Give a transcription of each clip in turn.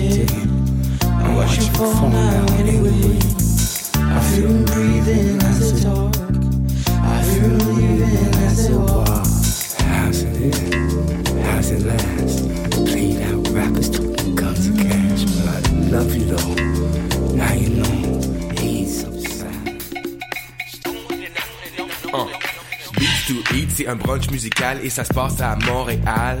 did. I watch you fall now anyway. I feel him breathing as they talk. I feel him leaving as they walk. How's it? How's it last? Played out rappers talking guns and cash, but I love you though. Now you know he's so sad. Beats to Eat, c'est un brunch musical et ça se passe à Montréal.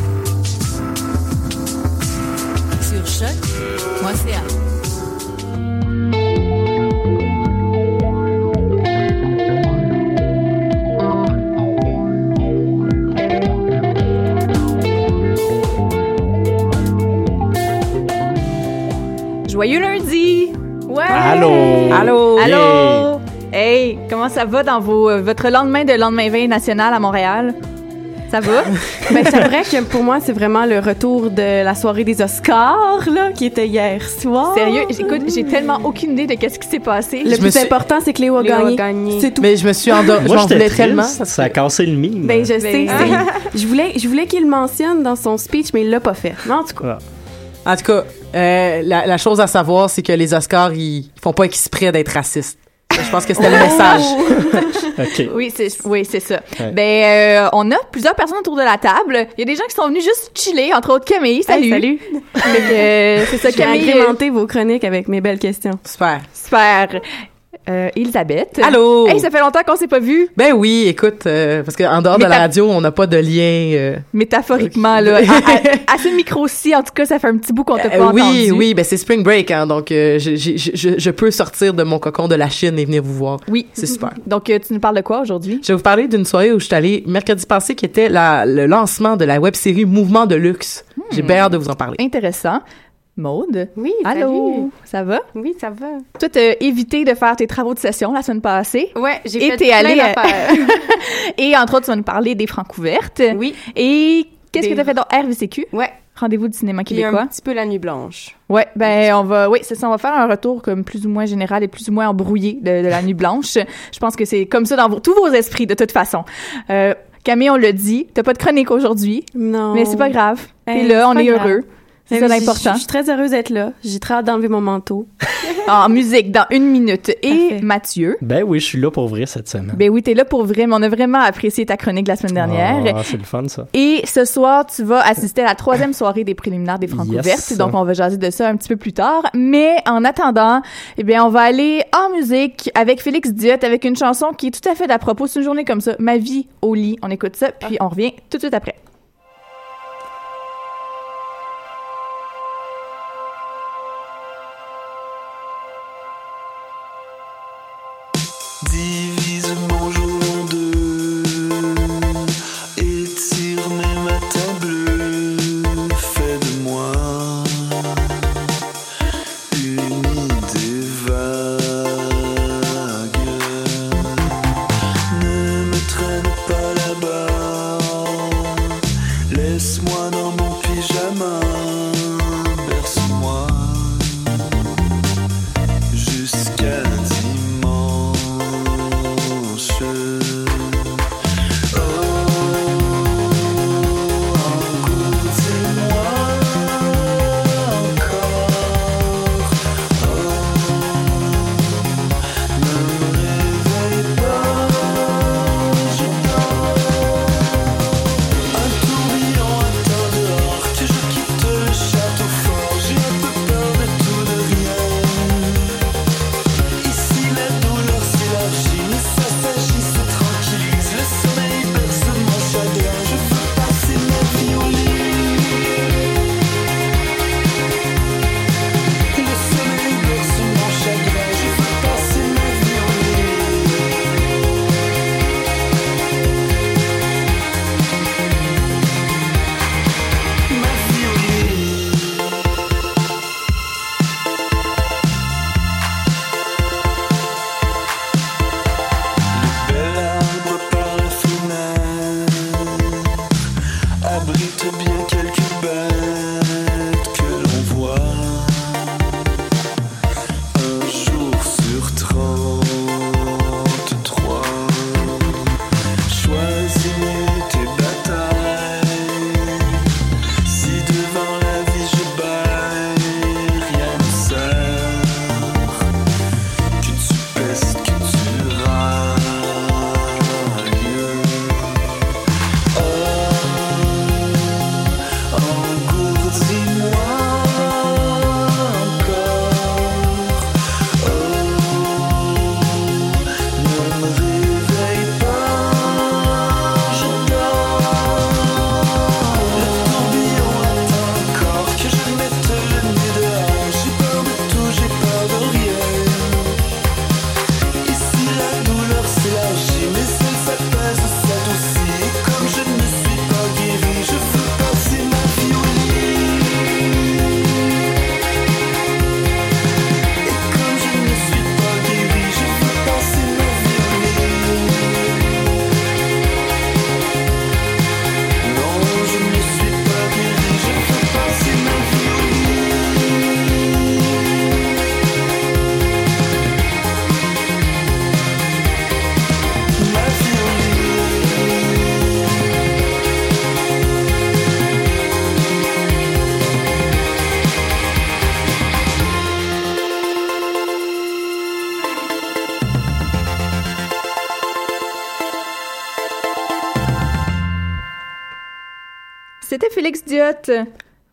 Joyeux lundi! Ouais! Allô! Allô! Yeah. Allô! Hey, comment ça va dans vos, euh, votre lendemain de lendemain veille national à Montréal? Ça va? Ben, c'est vrai que pour moi, c'est vraiment le retour de la soirée des Oscars, là, qui était hier soir. Sérieux? Écoute, j'ai tellement aucune idée de qu'est-ce qui s'est passé. Le Je plus suis- important, c'est que Léo a Léo gagné. gagné. C'est tout. Mais je me suis endormie. Moi, j'étais tellement. Ça a cassé le mime. Ben, je sais. Ben, c'est- je voulais, je voulais qu'il le mentionne dans son speech, mais il l'a pas fait. Mais en tout cas, En tout cas, euh, la, la chose à savoir, c'est que les Oscars, ils font pas exprès d'être racistes. Je pense que c'était le message. OK. Oui, c'est oui, c'est ça. Ouais. Ben, euh, on a plusieurs personnes autour de la table. Il y a des gens qui sont venus juste chiller, entre autres Camille. Salut. Hey, salut. Euh, c'est ça, Je vais Camille. agrémenter vos chroniques avec mes belles questions. Super. Super. Euh, Elisabeth. Allô? Hey, ça fait longtemps qu'on s'est pas vu. Ben oui, écoute, euh, parce qu'en dehors de la radio, on n'a pas de lien. euh, Métaphoriquement, là. À, à- à ce micro-ci, en tout cas, ça fait un petit bout qu'on t'a pas euh, oui, entendu. oui, ben c'est spring break, hein, donc euh, je, je, je, je peux sortir de mon cocon de la Chine et venir vous voir. Oui. C'est super. Donc, tu nous parles de quoi aujourd'hui? Je vais vous parler d'une soirée où je suis allée mercredi passé, qui était la, le lancement de la web-série Mouvement de luxe. J'ai bien hâte de vous en parler. Intéressant. Maude. Oui, Allô? Ça va? Oui, ça va. Toi, t'as évité de faire tes travaux de session la semaine passée. Ouais, j'ai Et fait t'es plein allée d'affaires. Et entre autres, tu vas nous parler des francs couvertes. Oui. Et qu'est-ce Des- que t'as fait dans RVCQ? Ouais. Rendez-vous du cinéma Puis un québécois. petit peu la nuit blanche. Ouais, ben on va, oui, c'est ça, on va faire un retour comme plus ou moins général et plus ou moins embrouillé de, de la nuit blanche. Je pense que c'est comme ça dans vos- tous vos esprits de toute façon. Euh, Camille, on l'a dit, t'as pas de chronique aujourd'hui, Non. mais c'est pas grave. Hey, là, c'est on est grave. heureux. C'est ça je- l'important. Je suis très heureuse d'être là. J'ai très hâte d'enlever mon manteau. En musique, dans une minute. Et Parfait. Mathieu? Ben oui, je suis là pour vrai cette semaine. Ben oui, t'es là pour vrai, mais on a vraiment apprécié ta chronique la semaine dernière. Ah, c'est le fun, ça. Et ce soir, tu vas assister à la troisième soirée des préliminaires des Francs Yes. ouvertes. Donc, on va jaser de ça un petit peu plus tard. Mais en attendant, eh bien, on va aller en musique avec Félix Diot, avec une chanson qui est tout à fait d'à propos. C'est une journée comme ça. Ma vie au lit. On écoute ça, puis on revient tout de suite après.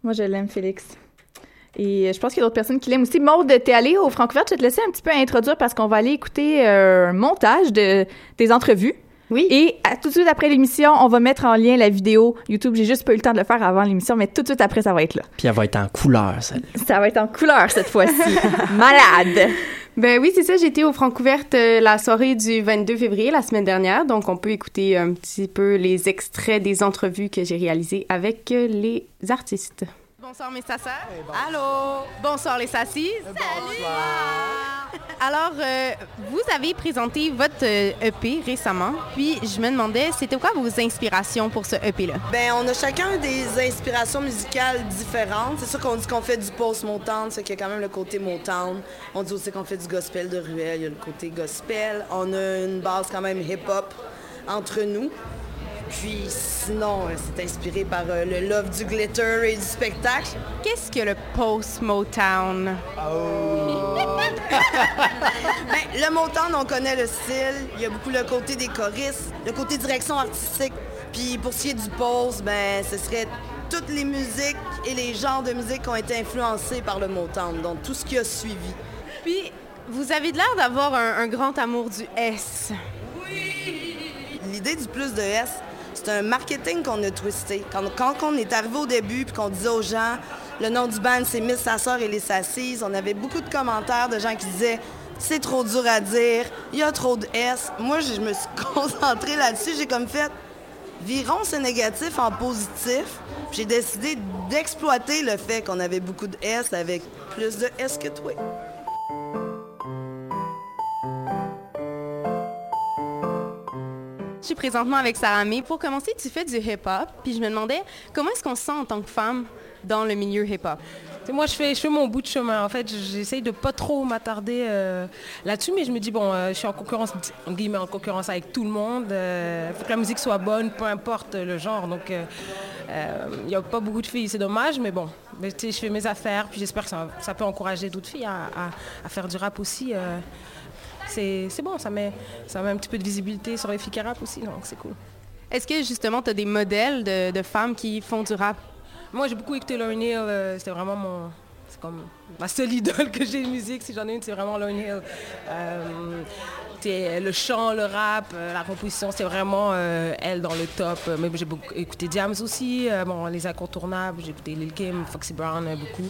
Moi, je l'aime, Félix. Et je pense qu'il y a d'autres personnes qui l'aiment aussi. Maude, t'es allée au Francouverte. Je vais te laisser un petit peu introduire parce qu'on va aller écouter euh, un montage de, des entrevues. Oui. Et à- tout de suite après l'émission, on va mettre en lien la vidéo YouTube. J'ai juste pas eu le temps de le faire avant l'émission, mais tout de suite après, ça va être là. Puis elle va être en couleur, celle Ça va être en couleur cette fois-ci. Malade! Ben oui, c'est ça. J'étais au Francouverte euh, la soirée du 22 février, la semaine dernière. Donc, on peut écouter un petit peu les extraits des entrevues que j'ai réalisées avec euh, les artistes. Bonsoir mes sasseurs. Allô? Bonsoir les sassis. Salut. Alors, euh, vous avez présenté votre euh, EP récemment, puis je me demandais, c'était quoi vos inspirations pour ce EP-là? Ben, on a chacun des inspirations musicales différentes. C'est sûr qu'on dit qu'on fait du post-Motown, c'est qu'il y a quand même le côté Motown. On dit aussi qu'on fait du gospel de ruelle, il y a le côté gospel. On a une base quand même hip-hop entre nous. Puis sinon, euh, c'est inspiré par euh, le love du glitter et du spectacle. Qu'est-ce que le post-Motown? Ben, le Motown, on connaît le style. Il y a beaucoup le côté des choristes, le côté direction artistique. Puis pour ce qui est du post, ben, ce serait toutes les musiques et les genres de musique qui ont été influencés par le Motown, donc tout ce qui a suivi. Puis, vous avez de l'air d'avoir un, un grand amour du S. L'idée du plus de S, c'est un marketing qu'on a twisté. Quand, quand on est arrivé au début puis qu'on disait aux gens, le nom du band c'est Miss Sasseur et les Sassies, on avait beaucoup de commentaires de gens qui disaient c'est trop dur à dire, il y a trop de S. Moi, je me suis concentrée là-dessus, j'ai comme fait virons ce négatif en positif. J'ai décidé d'exploiter le fait qu'on avait beaucoup de S avec plus de S que toi. Suis présentement avec Sarah May. Pour commencer, tu fais du hip-hop, puis je me demandais comment est-ce qu'on se sent en tant que femme dans le milieu hip-hop? Moi, je fais, je mon bout de chemin. En fait, j'essaye de pas trop m'attarder euh, là-dessus, mais je me dis, bon, euh, je suis en concurrence, en guillemets, en concurrence avec tout le monde. Il faut que la musique soit bonne, peu importe le genre. Donc, il n'y a pas beaucoup de filles, c'est dommage, mais bon, je fais mes affaires, puis j'espère que ça, peut encourager d'autres filles à faire du rap aussi. C'est bon, ça met, ça met un petit peu de visibilité sur les filles qui rappent aussi, donc c'est cool. Est-ce que justement, tu as des modèles de, de femmes qui font du rap? Moi, j'ai beaucoup écouté Lauryn Hill. euh, C'était vraiment mon... C'est comme ma seule idole que j'ai de musique. Si j'en ai une, c'est vraiment Lauryn Hill. Euh, le chant, le rap, euh, la composition, c'est vraiment euh, elle dans le top. Mais j'ai beaucoup écouté Diams aussi. bon, les incontournables. J'ai écouté Lil Kim, Foxy Brown beaucoup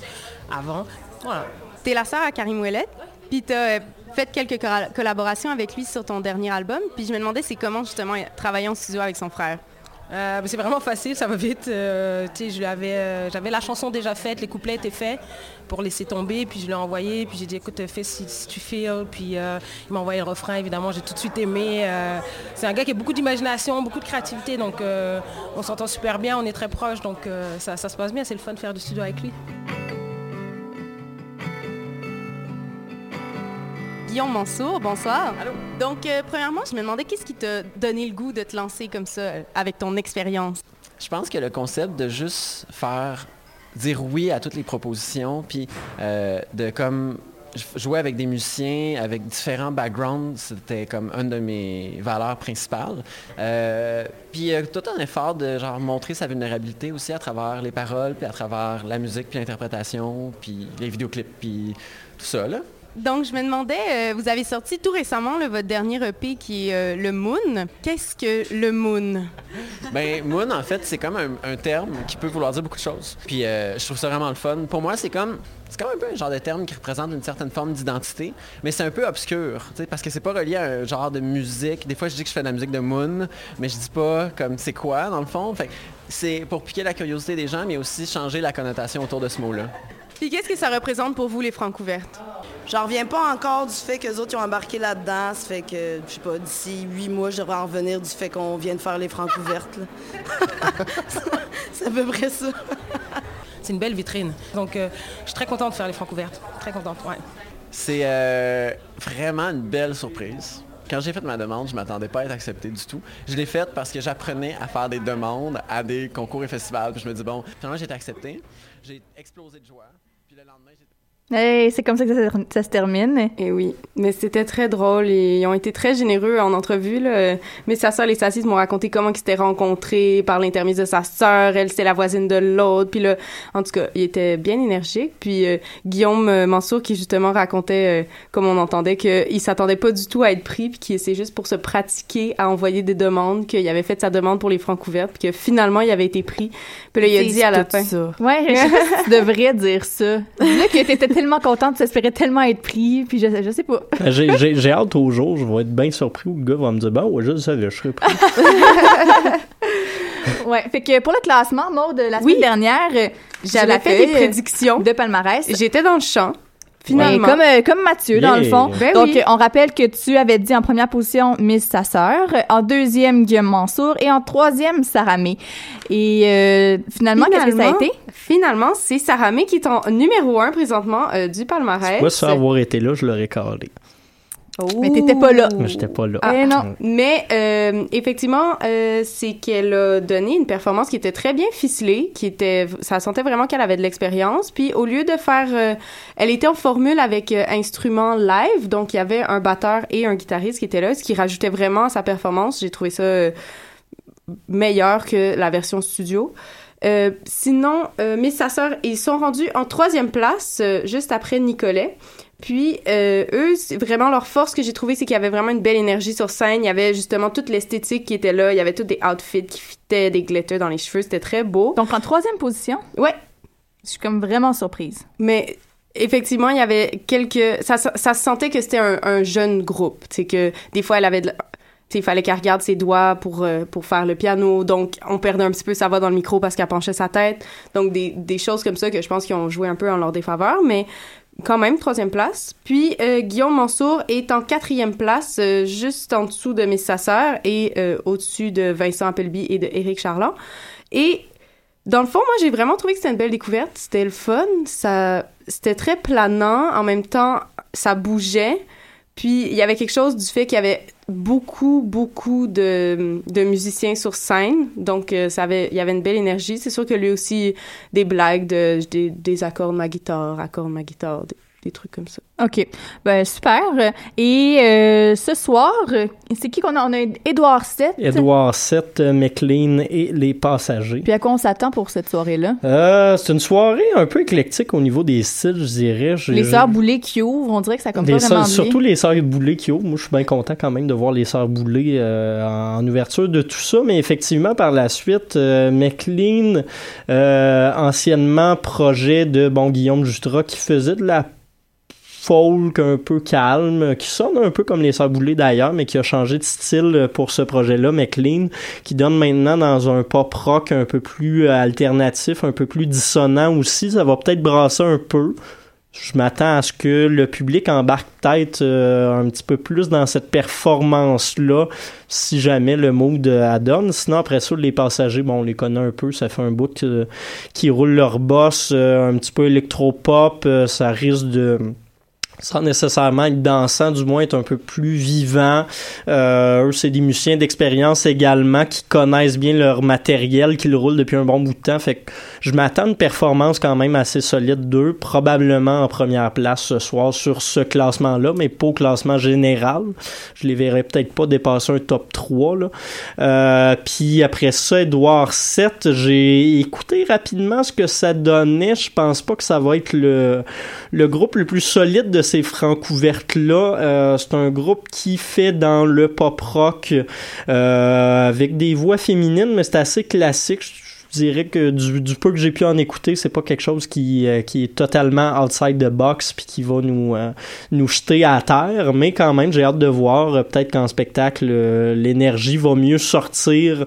avant. Voilà. Tu es la sœur à Karim Ouellet, puis tu as fait quelques collaborations avec lui sur ton dernier album, puis je me demandais c'est comment justement travailler en studio avec son frère. Euh, c'est vraiment facile, ça va vite. Euh, euh, j'avais la chanson déjà faite, les couplets étaient faits pour laisser tomber, puis je l'ai envoyé, puis j'ai dit écoute, fais si, si tu feels, puis il m'a envoyé le refrain, évidemment, j'ai tout de suite aimé. C'est un gars qui a beaucoup d'imagination, beaucoup de créativité, donc on s'entend super bien, on est très proches, donc ça se passe bien, c'est le fun de faire du studio avec lui. Guillaume Mansour, bonsoir. Donc, euh, premièrement, je me demandais qu'est-ce qui t'a donné le goût de te lancer comme ça euh, avec ton expérience? Je pense que le concept de juste faire dire oui à toutes les propositions, puis euh, de comme jouer avec des musiciens avec différents backgrounds, c'était comme une de mes valeurs principales. Euh, puis euh, tout un effort de genre montrer sa vulnérabilité aussi à travers les paroles, puis à travers la musique, puis l'interprétation, puis les vidéoclips, puis tout ça là. Donc, je me demandais, euh, vous avez sorti tout récemment votre dernier EP qui est euh, le Moon. Qu'est-ce que le Moon? Ben, moon, en fait, c'est comme un, terme qui peut vouloir dire beaucoup de choses. Puis euh, je trouve ça vraiment le fun. Pour moi, c'est comme c'est comme un peu un genre de terme qui représente une certaine forme d'identité, mais c'est un peu obscur, parce que c'est pas relié à un genre de musique. Des fois, je dis que je fais de la musique de moon, mais je dis pas comme c'est quoi dans le fond? C'est pour piquer la curiosité des gens, mais aussi changer la connotation autour de ce mot-là. Puis qu'est-ce que ça représente pour vous, les francs ouvertes? J'en reviens pas encore du fait que les autres ils ont embarqué là-dedans. Ça fait que, je sais pas, d'ici huit mois, je devrais en revenir du fait qu'on vient de faire les francs ouvertes. c'est à peu près ça. C'est une belle vitrine. Donc, euh, je suis très contente de faire les francs ouvertes. Très contente, ouais. C'est euh, vraiment une belle surprise. Quand j'ai fait ma demande, je m'attendais pas à être accepté du tout. Je l'ai faite parce que j'apprenais à faire des demandes à des concours et festivals. Puis je me dis, bon, finalement, j'ai été accepté. J'ai explosé de joie. det land Hey, c'est comme ça que ça, ça se termine. Et Eh oui, mais c'était très drôle et ils ont été très généreux en entrevue. Là. Mais sa sœur, les Sassis m'ont raconté comment ils s'étaient rencontrés par l'intermédiaire de sa sœur. Elle, c'était la voisine de l'autre. Puis là, en tout cas, il était bien énergique. Puis euh, Guillaume euh, Mansour qui justement racontait, euh, comme on entendait, qu'il s'attendait pas du tout à être pris puis qu'il c'est juste pour se pratiquer à envoyer des demandes, qu'il avait fait sa demande pour les francs couvertes puis que finalement, il avait été pris. Puis là, il a dit à la fin... ça. Ouais, je devrais dire ça. Dis-le que t'étais tellement contente, tu espérais tellement être pris, puis je, je sais pas. Ben, J'ai- J'ai j'ai hâte au jour, je vais être bien surpris où le gars va me dire Bon, ouais, je le savais, je serais pris. ouais, fait que pour le classement, Maud, la semaine dernière, euh, J'avais fait des euh, prédictions. de palmarès. J'étais dans le champ. Ouais, Finalement. comme, euh, comme Mathieu, dans le Yeah. fond. Ben Donc, oui. euh, on rappelle que tu avais dit en première position Miss sa sœur, en deuxième Guillaume Mansour et en troisième Sarah May. Et euh, finalement, qu'est-ce que ça a Finalement- été? Finalement, c'est Sarah May qui est en numéro un présentement euh, du palmarès. Moi, sans avoir été là, je l'aurais calé. Mais t'étais pas là. Mais j'étais pas là. Ah, Eh non. Mais euh, effectivement, euh, c'est qu'elle a donné une performance qui était très bien ficelée, qui était, ça sentait vraiment qu'elle avait de l'expérience. Puis au lieu de faire, euh, elle était en formule avec euh, instrument live, donc il y avait un batteur et un guitariste qui étaient là, ce qui rajoutait vraiment à sa performance. J'ai trouvé ça euh, meilleur que la version studio. Euh, sinon, euh, Miss sa sœur, ils sont rendus en troisième place, euh, juste après Nicolet. Puis euh, eux, c'est vraiment leur force que j'ai trouvé, c'est qu'il y avait vraiment une belle énergie sur scène. Il y avait justement toute l'esthétique qui était là. Il y avait tous des outfits qui fitaient, des glitters dans les cheveux. C'était très beau. Donc, en troisième position? Ouais. Je suis comme vraiment surprise. Mais effectivement, il y avait quelques... Ça, ça, ça se sentait que c'était un, un jeune groupe. Sais, que des fois, elle avait de la- tu sais, il fallait qu'elle regarde ses doigts pour, euh, pour faire le piano. Donc, on perdait un petit peu sa voix dans le micro parce qu'elle penchait sa tête. Donc, des, des choses comme ça que je pense qu'ils ont joué un peu en leur défaveur. Mais quand même troisième place. Puis euh, Guillaume Mansour est en quatrième place, euh, juste en dessous de Miss et euh, au-dessus de Vincent Appelby et de Éric Charland. Et dans le fond, moi, j'ai vraiment trouvé que c'était une belle découverte. C'était le fun. Ça, c'était très planant. En même temps, ça bougeait. Puis il y avait quelque chose du fait qu'il y avait beaucoup, beaucoup de, musiciens sur scène. Donc, euh, ça avait, il y avait une belle énergie. C'est sûr que lui aussi, des blagues, de, des, accords de ma guitare, accords de ma guitare, des trucs comme ça. OK. Ben, super. Et euh, ce soir, c'est qui qu'on a? On a Édouard Sett. Edouard 7, McLean et les passagers. Puis à quoi on s'attend pour cette soirée-là? Euh, c'est une soirée un peu éclectique au niveau des styles, je dirais. Les sœurs Boulay qui ouvrent, on dirait que ça comme Les pas vraiment surtout les sœurs Boulay qui ouvrent. Moi, je suis bien content quand même de voir les sœurs Boulay euh, en ouverture de tout ça. Mais effectivement, par la suite, euh, McLean, euh, anciennement projet de bon Guillaume Jutras, qui faisait de la folk un peu calme, qui sonne un peu comme les Boulay d'ailleurs, mais qui a changé de style pour ce projet-là, McLean, qui donne maintenant dans un pop rock un peu plus euh, alternatif, un peu plus dissonant aussi. Ça va peut-être brasser un peu. Je m'attends à ce que le public embarque peut-être euh, un petit peu plus dans cette performance-là, si jamais le mood euh, adonne. Sinon, après ça, les passagers, bon, on les connaît un peu. Ça fait un bout qu'ils roulent leur boss un petit peu électropop. euh, ça risque de sans nécessairement être dansant, du moins être un peu plus vivant. Euh, eux, c'est des musiciens d'expérience également qui connaissent bien leur matériel, qui le roulent depuis un bon bout de temps. Fait que je m'attends à une performance quand même assez solide d'eux, probablement en première place ce soir sur ce classement-là, mais pas au classement général. Je les verrai peut-être pas dépasser un top 3. Là. Euh, puis après ça, Edouard 7, j'ai écouté rapidement ce que ça donnait. Je pense pas que ça va être le, le groupe le plus solide de ces francs ouvertes-là. Euh, c'est un groupe qui fait dans le pop rock euh, avec des voix féminines, mais c'est assez classique. Je dirais que du, du peu que j'ai pu en écouter, c'est pas quelque chose qui, euh, qui est totalement outside the box puis qui va nous, euh, nous jeter à terre, mais quand même, j'ai hâte de voir. Euh, Peut-être qu'en spectacle, l'énergie va mieux sortir,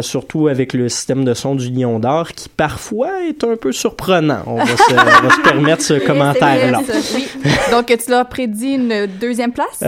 surtout avec le système de son du Lion d'Or, qui parfois est un peu surprenant. On va se, on va se permettre ce commentaire-là. Oui. Donc, tu l'as prédit une deuxième place?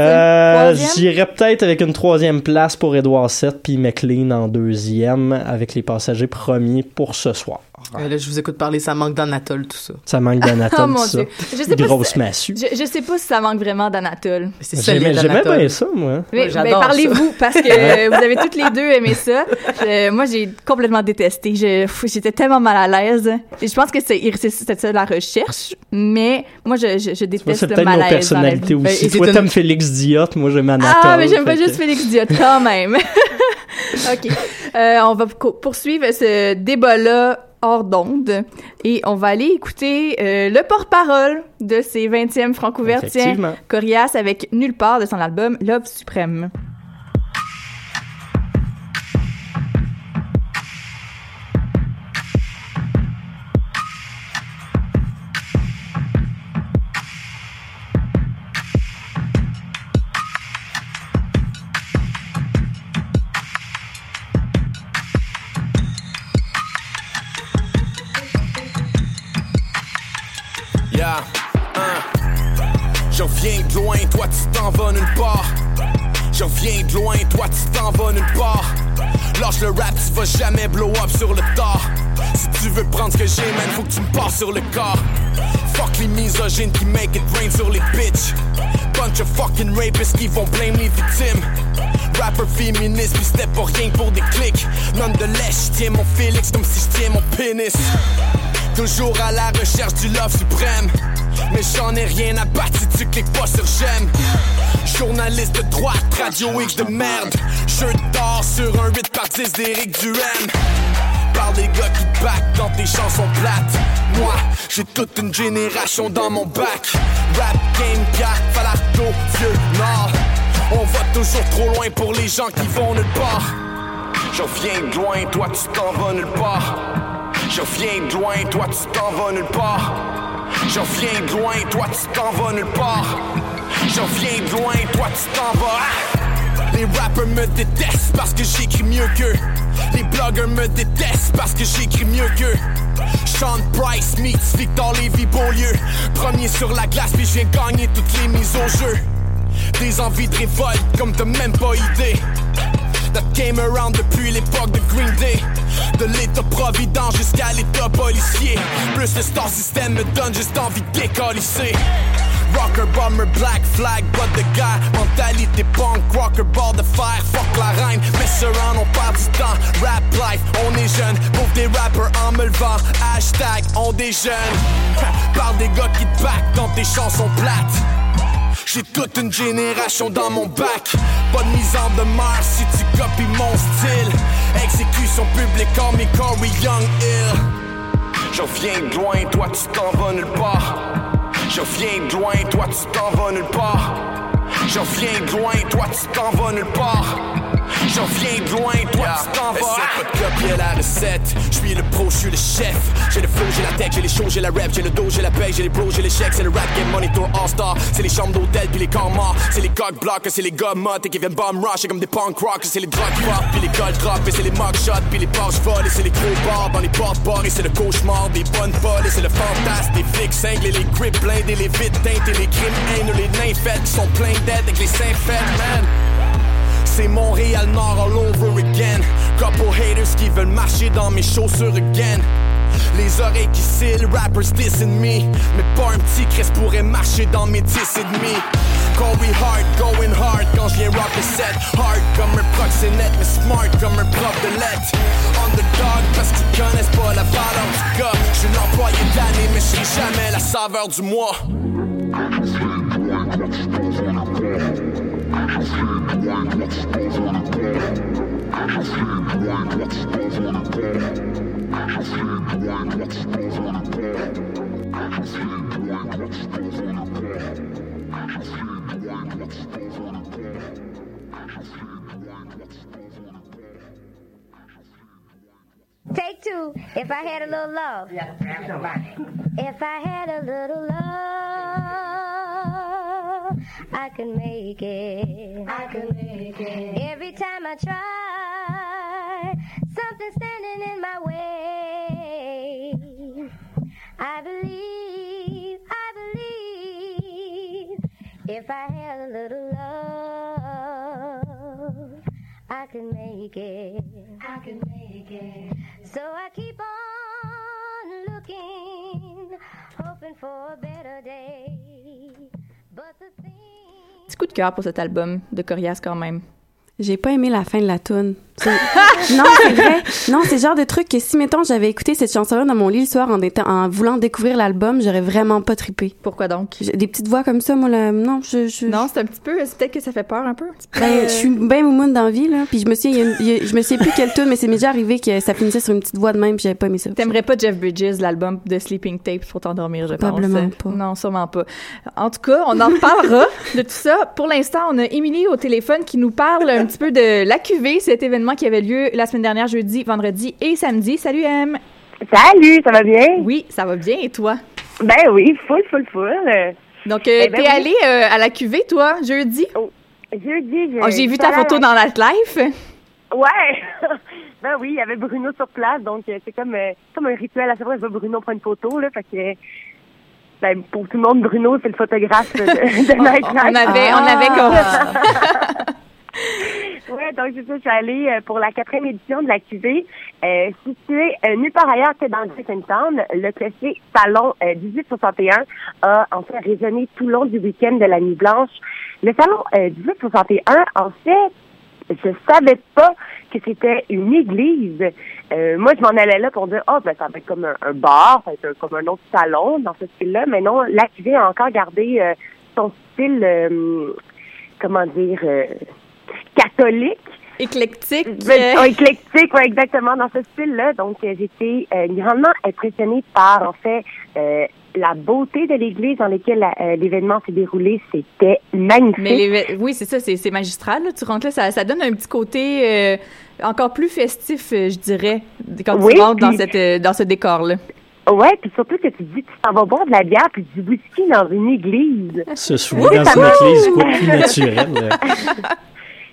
J'irais peut-être avec une troisième place pour Edouard 7 puis McLean en deuxième avec les passagers premiers pour ce soir. Euh, là, je vous écoute parler, ça manque d'Anatole, tout ça. Ça manque d'Anatole, Oh mon ça. Je sais pas Grosse si- massue. Je, je sais pas si ça manque vraiment d'Anatole. C'est J'aimais bien ça, moi. Mais, ben, parlez-vous, parce que vous avez toutes les deux aimé ça. Je- moi, j'ai complètement détesté. J'étais tellement mal à l'aise. Et je pense que c'est- c'était ça la recherche, mais moi, je, je, je Tu vois, déteste C'est le peut-être nos malaise personnalités aussi. Ben, et Toi, c'est t'aimes une- Félix Diot, moi, j'aime Anatole. Ah, mais j'aime pas juste Félix Diot quand même. OK. Euh, on va poursuivre ce débat-là hors d'onde et on va aller écouter euh, le porte-parole de ces 20e Francouvertiens, Effectivement. Corias, avec Nulle part de son album Love Suprême. De loin, toi tu t'en vas nulle part. Lâche le rap, tu vas jamais blow up sur le tard. Si tu veux prendre ce que j'ai, man, faut que tu me passes sur le corps. Fuck les misogynes qui make it rain sur les bitches. Bunch of fucking rapists qui vont blame les victimes. Rapper féministe, puis c'était pas rien pour des clics. Nonetheless, je tiens mon Félix comme si je tiens mon pénis. Toujours à la recherche du love suprême. Mais j'en ai rien à battre si tu cliques pas sur j'aime. Journaliste de droite, radio X de merde. Jeu d'or sur un 8 par 10 d'Éric Duhem. Parle des gars qui back dans tes chansons plates. Moi, j'ai toute une génération dans mon bac. Rap game, Pierre, Falardeau, vieux Nord. On va toujours trop loin pour les gens qui vont nulle part. Je viens de loin, toi tu t'en vas nulle part. Je viens de loin, toi tu t'en vas nulle part. Je viens de loin, toi tu t'en vas nulle part. Je viens de loin, toi tu t'en vas. Ah! Les rappers me détestent parce que j'écris mieux qu'eux. Les blogueurs me détestent parce que j'écris mieux qu'eux. Sean Price meets Victor Lévy Beaulieu. Premier sur la glace, puis j'ai gagné toutes les mises au jeu. Des envies de révolte comme t'as même pas idée. That came around depuis l'époque de Green Day. De l'état provident jusqu'à l'état policier. Plus le star system me donne juste envie de décalisser. Rocker, bomber, black flag, but the guy. Mentalité punk, rocker, bord de fer, fuck la reine. Mess around, on perd du temps. Rap life, on est jeune. Pauvre des rappers en me levant. Hashtag, on déjeune. Parle des gars qui te back quand tes chansons plates. J'ai toute une génération dans mon bac. Pas de mise en demeure si tu copies mon style. Exécution publique en mes Corey Young Hill. Je viens de loin, toi tu t'en vas nulle part. Je viens de loin, toi tu t'en vas nulle part. Je viens de loin, toi tu t'en vas nulle part. Je viens de loin, toi tu t'en vas. Essaie pas de copier la recette. Je suis le pro, je suis le chef. J'ai le flow, j'ai la tech, j'ai les shows, j'ai la rap, j'ai le dos, j'ai la paix, j'ai les pros, j'ai les chèques. C'est le rap game money tour all star. C'est les chambres d'hôtel puis les corps morts. C'est les cock blockers, c'est les gars mottes et qui viennent bomb rush. C'est comme des punk rockers, c'est les drug pop puis les gold drop. Et c'est les mug shots puis les Porsche vol. Et c'est les gros bars dans les portes bars. Et c'est le cauchemar des bonnes folles. Et c'est le fantasme des flics cinglés, les grips blindés, les vides teintes et les crimes haineux, les nains qui sont pleins d'aide avec les seins man. C'est Montréal Nord all over again. Couple haters qui veulent marcher dans mes chaussures again. Les oreilles qui cillent, rappers dissing me. Mais pas un petit Chris pourrait marcher dans mes 10 et demi. Corey hard, going hard quand je viens rock le set. Hard comme un proxénète, mais smart comme un prof de lettres. Underdog parce qu'ils connaissent pas la valeur du gars. Je suis l'employé de mais je jamais la saveur du mois. white, what she does when I call. She'll white, what she does when I call. She'll white, what she does when I call. She'll white, what she does when I call. She'll white, what she does when I call. She'll Take two. If I had a little love. If I had a little love, I could make it. I could make it. Every time I try, something standing in my way. I believe, I believe, if I had a little love, I could make it. I could make it. So I keep on looking, hoping for a better day. But the thing Petit coup de cœur pour cet album de Corias quand même. J'ai pas aimé la fin de la tune. Non, c'est vrai. Non, c'est le genre de truc que si, mettons, j'avais écouté cette chanson-là dans mon lit le soir en, étant, en voulant découvrir l'album, j'aurais vraiment pas trippé. Pourquoi donc? Des petites voix comme ça, moi, là, non, je... je Non, c'est un petit peu... C'est peut-être que ça fait peur un peu. Ben, je suis bien moumoune dans la vie, là. Puis je me suis, je me souviens plus quelle tune, mais c'est déjà arrivé que ça finissait sur une petite voix de même, puis j'avais pas aimé ça. T'aimerais pas Jeff Bridges, l'album de Sleeping Tapes pour t'endormir, je pense. Probablement pas. Non, sûrement pas. En tout cas, on en reparlera de tout ça. Pour l'instant, on a Émilie au téléphone qui nous parle un petit peu de la QV, cet événement qui avait lieu la semaine dernière, jeudi, vendredi et samedi. Salut, M. Salut, ça va bien? Oui, ça va bien. Et toi? Ben oui, full, full, full. Donc, euh, Eh ben t'es oui. allée euh, à la QV, toi, jeudi? Jeudi, j'ai... Oh, j'ai vu ta photo dans la live. Ouais! ben oui, il y avait Bruno sur place, donc euh, c'est comme, euh, comme un rituel à chaque fois que Bruno prend une photo, là, fait que... Ben, pour tout le monde, Bruno, c'est le photographe de, de Night on avait- on avait ouais, donc je suis allée euh, pour la quatrième édition de la QV, euh, située euh, nulle part ailleurs que dans le Town. Le classé Salon euh, 1861 a en fait résonné tout le long du week-end de la Nuit Blanche. Le Salon euh, 1861, en fait, je savais pas que c'était une église. Euh, moi, je m'en allais là pour dire, oh, ben, ça va être comme un, un bar, ça va être comme un autre salon dans ce style-là. Mais non, la QV a encore gardé euh, son style, euh, comment dire, euh, catholique. Éclectique. Ben, oh, éclectique, ouais, exactement, dans ce style-là. Donc, euh, j'étais euh, grandement impressionnée par, en fait, euh, la beauté de l'église dans laquelle la- euh, l'événement s'est déroulé. C'était magnifique. Mais oui, c'est ça, c'est c'est magistral. là. Tu rentres là, ça, ça donne un petit côté euh, encore plus festif, euh, je dirais, quand Oui, tu rentres dans, puis- cette, euh, dans ce décor-là. Ouais, puis surtout que tu dis, tu t'en vas boire de la bière puis du whisky dans une église. Se saouler dans une église, quoi, plus naturel.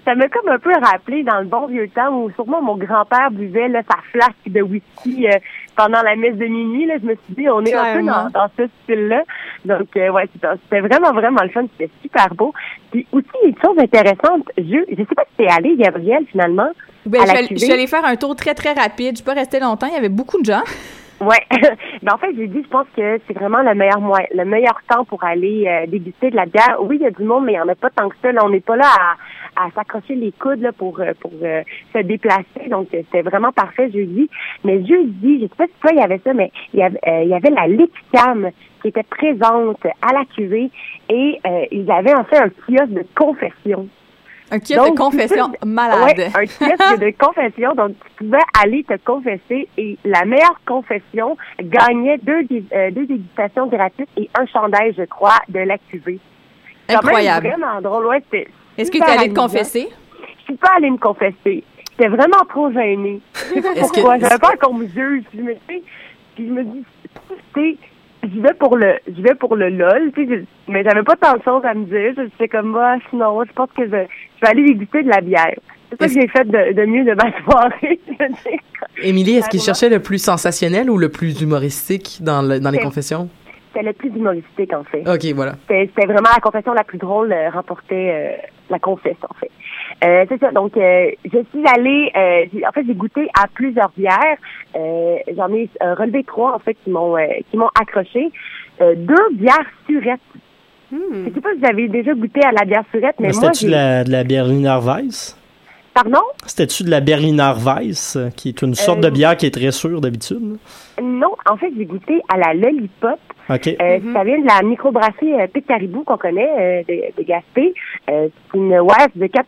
ça m'a comme un peu rappelé dans le bon vieux temps où sûrement mon grand-père buvait là, sa flasque de whisky euh, pendant la messe de minuit. Là, je me suis dit, on est un peu dans, dans ce style-là. Donc, euh, ouais, c'était vraiment, vraiment le fun. C'était super beau. Puis aussi, une chose intéressante, je je sais pas si t'es allé, Gabriel, finalement, Ben, à je, suis allée- je cuvée. suis allée faire un tour très, très rapide. Je suis pas restée longtemps. Il y avait beaucoup de gens. Ouais. ben, en fait, j'ai dit, je pense que c'est vraiment le meilleur moyen, le meilleur temps pour aller euh, déguster de la bière. Oui, il y a du monde, mais il n'y en a pas tant que ça. Là, on n'est pas là à, s'accrocher les coudes là, pour euh, pour euh, se déplacer. Donc, c'était vraiment parfait jeudi. Mais jeudi, je sais pas si toi, il y avait ça, mais il y avait, euh, il y avait la Lexicam qui était présente à la cuvée et euh, ils avaient en fait un kiosque de confession. Un kiosque de confession malade. Ouais, un kiosque de confession. Donc, tu pouvais aller te confesser et la meilleure confession gagnait deux, euh, deux dégustations gratuites et un chandail, je crois, de la cuvée. Même Incroyable. vraiment drôle. Ouais, Est-ce que tu es allée te confesser? Je suis pas allée me confesser. J'étais vraiment trop gênée. Je sais pas pourquoi. J'avais peur qu'on me juge. Puis je me dis, puis je me dis, tu sais, je vais pour le, je vais pour le lol, tu sais, je- mais j'avais pas tant de choses à me dire. J'étais comme, moi, sinon, je pense que je, je vais aller déguster de la bière. C'est ça que j'ai fait de, de mieux de ma soirée. Émilie, est-ce qu'il cherchait le plus sensationnel ou le plus humoristique dans, le- dans les confessions? C'était le plus humoristique, en fait. OK, voilà. C'était vraiment la confession la plus drôle, euh, remportait euh, la confession, en fait. Euh, c'est ça. Donc, euh, je suis allée. euh, j'ai- en fait, j'ai goûté à plusieurs bières. Euh, J'en ai euh, relevé trois, en fait, qui m'ont euh, qui m'ont accroché. Euh, deux bières surettes. Je sais pas si vous avez déjà goûté à la bière surette, mais Mais moi, C'était-tu de la, de la Berliner Weiss? Pardon? C'était-tu de la Berliner Weiss, euh, qui est une sorte Euh, de bière qui est très sûre d'habitude? Non, en fait, j'ai goûté à la Lollipop. OK. Euh, Ça vient de la microbrasserie euh, Caribou qu'on connaît euh, de, de Gaspé. Euh, c'est une WAS de 4%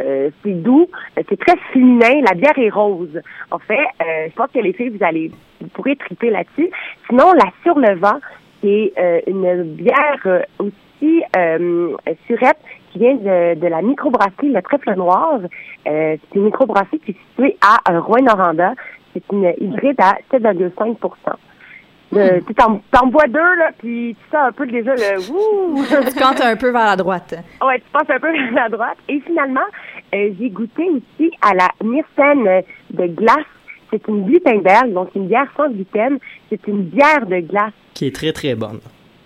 euh, C'est doux, euh, c'est très féminin. La bière est rose. En fait, euh, je pense que les filles, vous allez, vous pourrez triper là-dessus. Sinon, la Sur le vent, qui est euh, une bière euh, aussi euh, surette qui vient de, de la microbrasserie Le Trèfle Noir. Euh, c'est une microbrasserie qui est située à euh, Rouen-Noranda. C'est une hybride à 7,5 le- Tu t'en t'en bois deux, là, puis tu sens un peu déjà le wouh! Tu cantes un peu vers la droite. Ouais, tu passes un peu vers la droite. Et finalement, euh, j'ai goûté aussi à la euh, de glace. C'est une Glutenberg, donc une bière sans gluten. C'est une bière de glace. Qui est très, très bonne.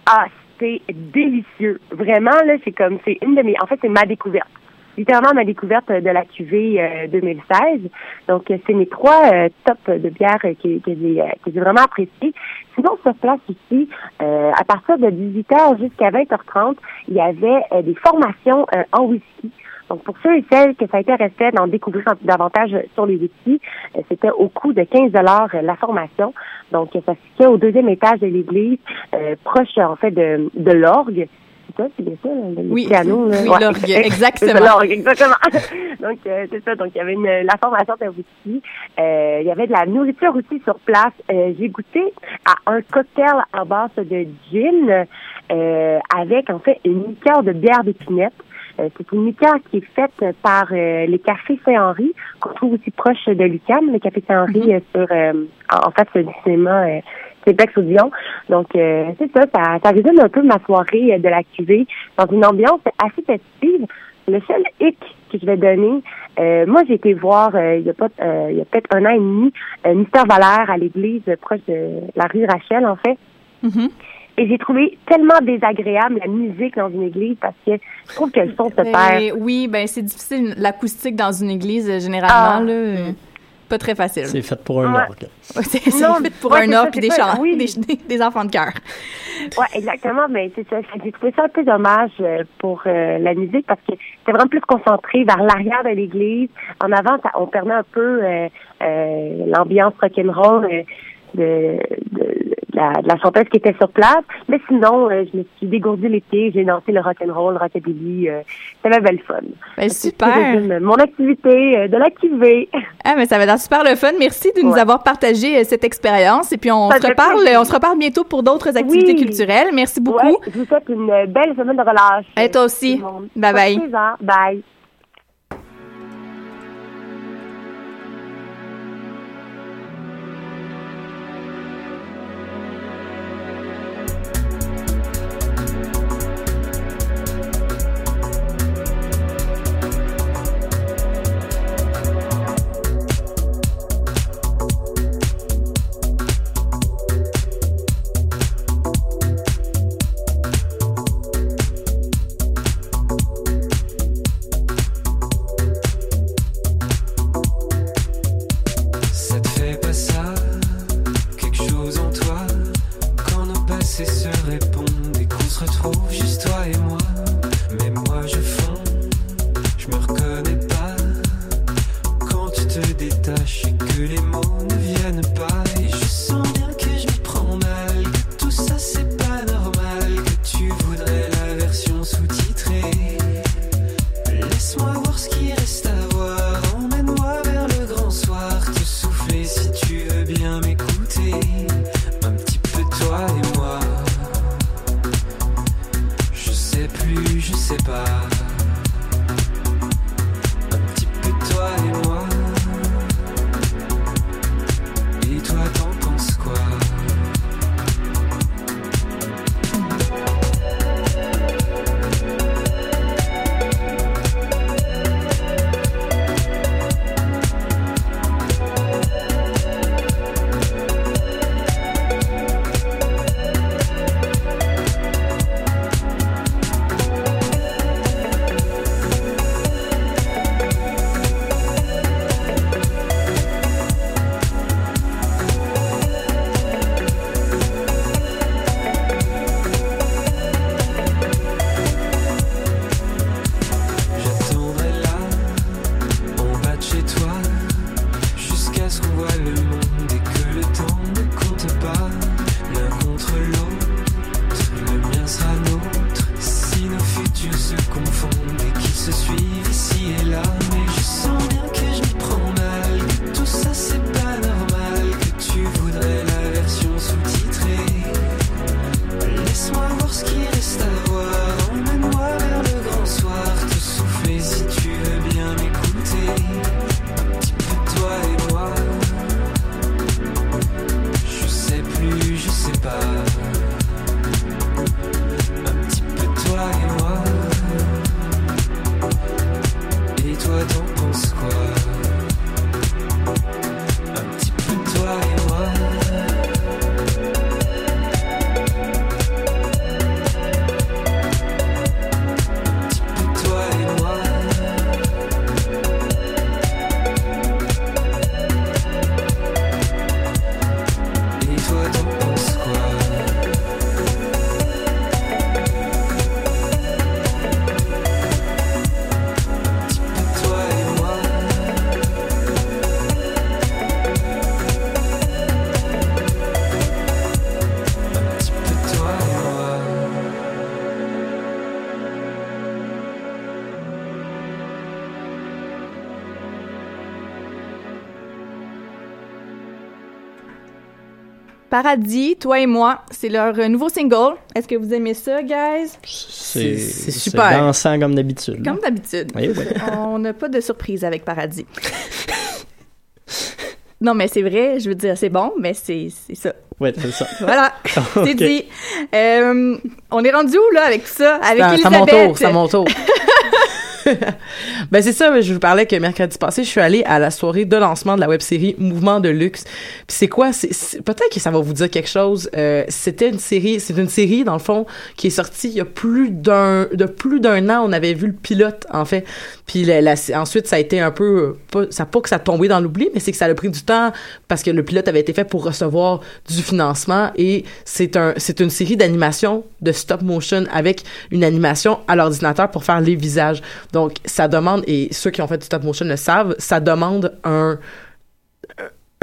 Ah, c'est délicieux. Vraiment, là, c'est comme, c'est une de mes, en fait, c'est ma découverte. Littéralement ma découverte de la cuvée euh, 2016. Donc, euh, c'est mes trois euh, tops de bières euh, que, j'ai euh, vraiment appréciées. Sinon, sur place ici, euh, à partir de 18h jusqu'à 20h30, il y avait euh, des formations euh, en whisky. Donc, pour ceux et celles que ça intéressait d'en découvrir un peu davantage sur les whisky, euh, c'était au coût de 15 dollars la formation. Donc, euh, ça se situait au deuxième étage de l'église, euh, proche, en fait, de, de l'orgue. C'est ça, c'est bien ça, le, Oui, piano, oui, Ouais, l'orgue, exact- exactement. l'orgue, exactement. donc, euh, c'est ça. Donc, il y avait une, la formation de whisky. Euh, il y avait de la nourriture aussi sur place. Euh, J'ai goûté à un cocktail à base de gin euh, avec, en fait, une liqueur de bière d'épinette. Euh, c'est une liqueur qui est faite par euh, les cafés Saint-Henri, qu'on trouve aussi proche de Lucam, le café Saint-Henri euh, sur, euh, en fait, du cinéma euh, Québec Dion. Donc, euh, c'est ça, ça, ça résume un peu ma soirée euh, de la cuvée dans une ambiance assez festive. Le seul hic que je vais donner, euh, moi j'ai été voir euh, il y a pas euh, il y a peut-être un an et demi euh, Mister Valère à l'église proche de la rue Rachel en fait. Et j'ai trouvé tellement désagréable la musique dans une église parce que je trouve que le son se Ben, perd. oui, ben c'est difficile l'acoustique dans une église euh, Ah. généralement là, euh, pas très facile. C'est fait pour un Ouais. orgue. Ouais, c'est fait pour ouais, un c'est or ça, puis des, chants, oui. des, des- des enfants de cœur. Ouais, exactement, mais c'est ça. J'ai trouvé ça un peu dommage euh, pour euh, la musique parce que c'était vraiment plus concentré vers l'arrière de l'église. En avant, ça, on perdait un peu euh, euh, l'ambiance rock'n'roll euh, de, de, de la, de la chanteuse qui était sur place. Mais sinon, euh, je me suis dégourdi les pieds, j'ai dansé le rock'n'roll, le rockabilly. Euh, C'était belle fun. Ben, super. Mon activité euh, de la cuvée. Ah, mais ça va être super le fun. Merci de nous Ouais. avoir partagé euh, cette expérience. Et puis, on Ça se reparle, plaisir. on se reparle bientôt pour d'autres activités Oui. culturelles. Merci beaucoup. Ouais, je vous souhaite une belle semaine de relâche. Et toi aussi. Bye bye. Plaisir. Bye. Paradis, toi et moi, c'est leur euh, nouveau single. Est-ce que vous aimez ça, guys? C'est c'est super. dansant comme d'habitude. Comme d'habitude. Oui, oui. On n'a pas de surprise avec Paradis. non, mais c'est vrai, je veux dire, c'est bon, mais c'est c'est ça. Ouais, c'est ça. Voilà, c'est dit. Euh, on est rendu où, là, avec tout ça? Avec Ça- ça Elisabeth? mon tour, ça mon tour. ben c'est ça, je vous parlais que mercredi passé, je suis allée à la soirée de lancement de la web-série Mouvement de luxe. Puis c'est quoi? C'est, peut-être que ça va vous dire quelque chose. Euh, c'était une série, c'est une série dans le fond qui est sortie il y a plus d'un de plus d'un an, on avait vu le pilote en fait. Puis la- la- ensuite ça a été un peu pas ça pas que ça tombé dans l'oubli, mais c'est que ça a pris du temps parce que le pilote avait été fait pour recevoir du financement et c'est un c'est une série d'animation de stop motion avec une animation à l'ordinateur pour faire les visages. Donc ça demande et ceux qui ont fait du stop motion le savent, ça demande un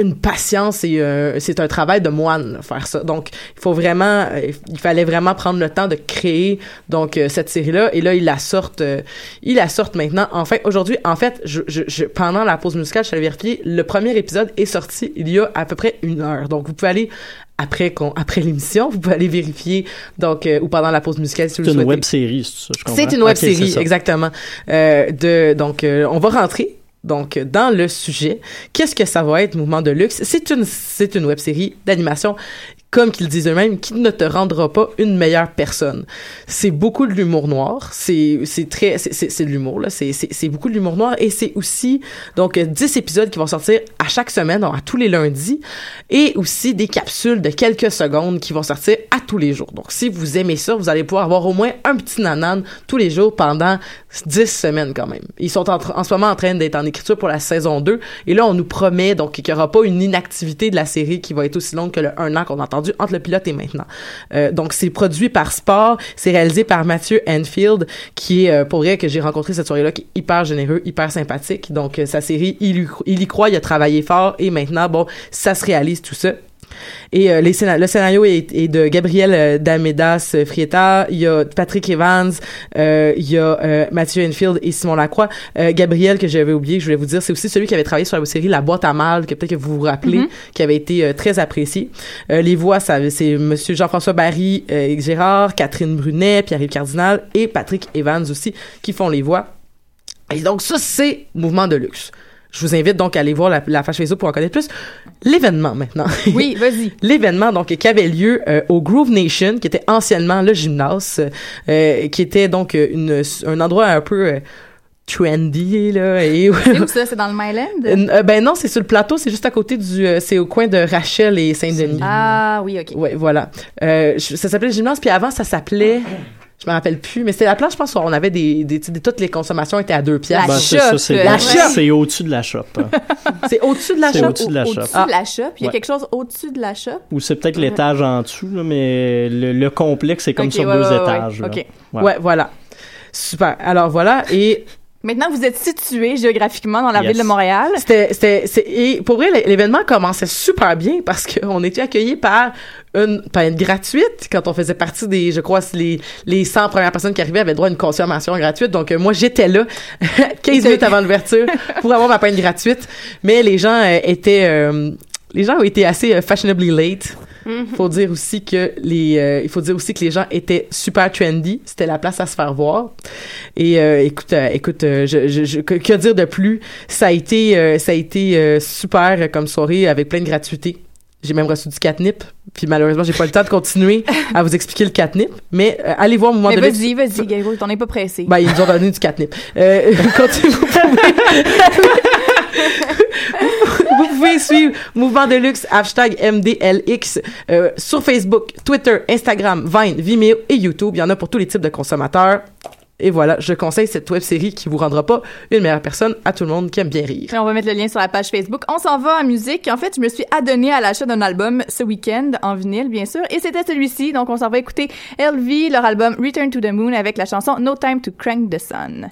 une patience et euh, c'est un travail de moine faire ça. Donc il faut vraiment euh, il fallait vraiment prendre le temps de créer donc euh, cette série là et là ils la sortent euh, ils la sortent maintenant. Enfin aujourd'hui en fait je, je, je- pendant la pause musicale je suis allée vérifier le premier épisode est sorti il y a à peu près une heure. Donc vous pouvez aller après qu'on après l'émission vous pouvez aller vérifier donc euh, ou pendant la pause musicale si vous C'est le une souhaitez. web série, c'est ça, je comprends. C'est une web c'est série, exactement. Euh, de, donc, euh, on va rentrer. Donc, dans le sujet, qu'est-ce que ça va être, Mouvement de luxe? C'est une, c'est une web série d'animation, comme qu'ils disent eux-mêmes, qui ne te rendra pas une meilleure personne. C'est beaucoup de l'humour noir. C'est, c'est très, c'est, de l'humour, là. C'est, beaucoup de l'humour noir. Et c'est aussi, donc, euh, 10 épisodes qui vont sortir à chaque semaine, donc à tous les lundis. Et aussi des capsules de quelques secondes qui vont sortir à tous les jours. Donc, si vous aimez ça, vous allez pouvoir avoir au moins un petit nanan tous les jours pendant 10 semaines quand même. Ils sont en, en ce moment en train d'être en écriture pour la saison 2. Et là, on nous promet donc qu'il n'y aura pas une inactivité de la série qui va être aussi longue que le un an qu'on a entre le pilote et maintenant. Euh, donc, c'est produit par Sport. C'est réalisé par Mathieu Enfield, qui est, euh, pour vrai, que j'ai rencontré cette soirée-là, qui est hyper généreux, hyper sympathique. Donc, euh, sa série, il il y croit, il a travaillé fort. Et maintenant, bon, ça se réalise tout ça. Et euh, les le scénario est, est de Gabriel euh, Damedas euh, Frieta, il y a Patrick Evans, euh, il y a Mathieu Enfield et Simon Lacroix. Gabriel, que j'avais oublié, je voulais vous dire, c'est aussi celui qui avait travaillé sur la série La boîte à mal, que peut-être que vous vous rappelez, Mhm. qui avait été très apprécié. Les voix, c'est Monsieur Jean-François Barry Gérard, Catherine Brunet, Pierre-Yves Cardinal et Patrick Evans aussi, qui font les voix. Et donc, ça, c'est Mouvement de luxe. Je vous invite donc à aller voir la, la page Facebook pour en connaître plus. L'événement maintenant. Oui, vas-y. L'événement donc qui avait lieu euh, au Groove Nation, qui était anciennement le gymnase, euh, qui était donc euh, une, un endroit un peu euh, trendy là. Et C'est où ça? C'est dans le Myland? Euh, ben non, c'est sur le plateau, c'est juste à côté du, euh, c'est au coin de Rachel et Saint-Denis. Ah oui, OK. Ouais, voilà. Euh, ça s'appelait le gymnase, puis avant ça s'appelait, je me rappelle plus, mais c'était la place, je pense, où on avait des, des, tu sais, des- toutes les consommations étaient à deux piastres. Ben, c'est ça, c'est la la shop. C'est au-dessus de la shop. hein. C'est au-dessus de la C'est shop. au-dessus de la Au- shop. Au-dessus Ah. de la shop. Il y a Ouais. quelque chose au-dessus de la shop. Ou c'est peut-être l'étage en dessous, là, mais le, le complexe, c'est comme sur ouais, deux étages. Ok. Ouais. Ouais, voilà. Super. Alors voilà, et Maintenant, vous êtes situé géographiquement dans la Yes. ville de Montréal. C'était, c'était, c'est- et pour vrai, l'é- l'événement commençait super bien parce qu'on était accueillis par une peine gratuite quand on faisait partie des, je crois, les, les 100 premières personnes qui arrivaient avaient droit à une consommation gratuite. Donc, euh, moi, j'étais là 15 minutes avant l'ouverture pour avoir ma peine gratuite. Mais les gens euh, étaient, euh, les gens ont été assez euh, fashionably late. Faut dire aussi que les, euh, il faut dire aussi que les gens étaient super trendy. C'était la place à se faire voir. Et euh, écoute, euh, écoute, je, je, je- que, que dire de plus? Ça a été, ça a été super comme soirée avec plein de gratuité. J'ai même reçu du catnip. Puis malheureusement, j'ai pas le temps de continuer à vous expliquer le catnip. Mais euh, allez voir au moment Mais vas-y, vas-y, Gabriel, t'en es pas pressé. Ben, ils nous ont donné du catnip. Euh, continuez, vous pouvez, vous pouvez suivre Mouvement de Luxe, hashtag MDLX, euh, sur Facebook, Twitter, Instagram, Vine, Vimeo et YouTube. Il y en a pour tous les types de consommateurs. Et voilà, je conseille cette web série qui vous rendra pas une meilleure personne à tout le monde qui aime bien rire. On va mettre le lien sur la page Facebook. On s'en va en musique. En fait, je me suis adonnée à l'achat d'un album ce week-end, en vinyle, bien sûr. Et c'était celui-ci. Donc, on s'en va écouter LV, leur album Return to the Moon avec la chanson No Time to Crank the Sun.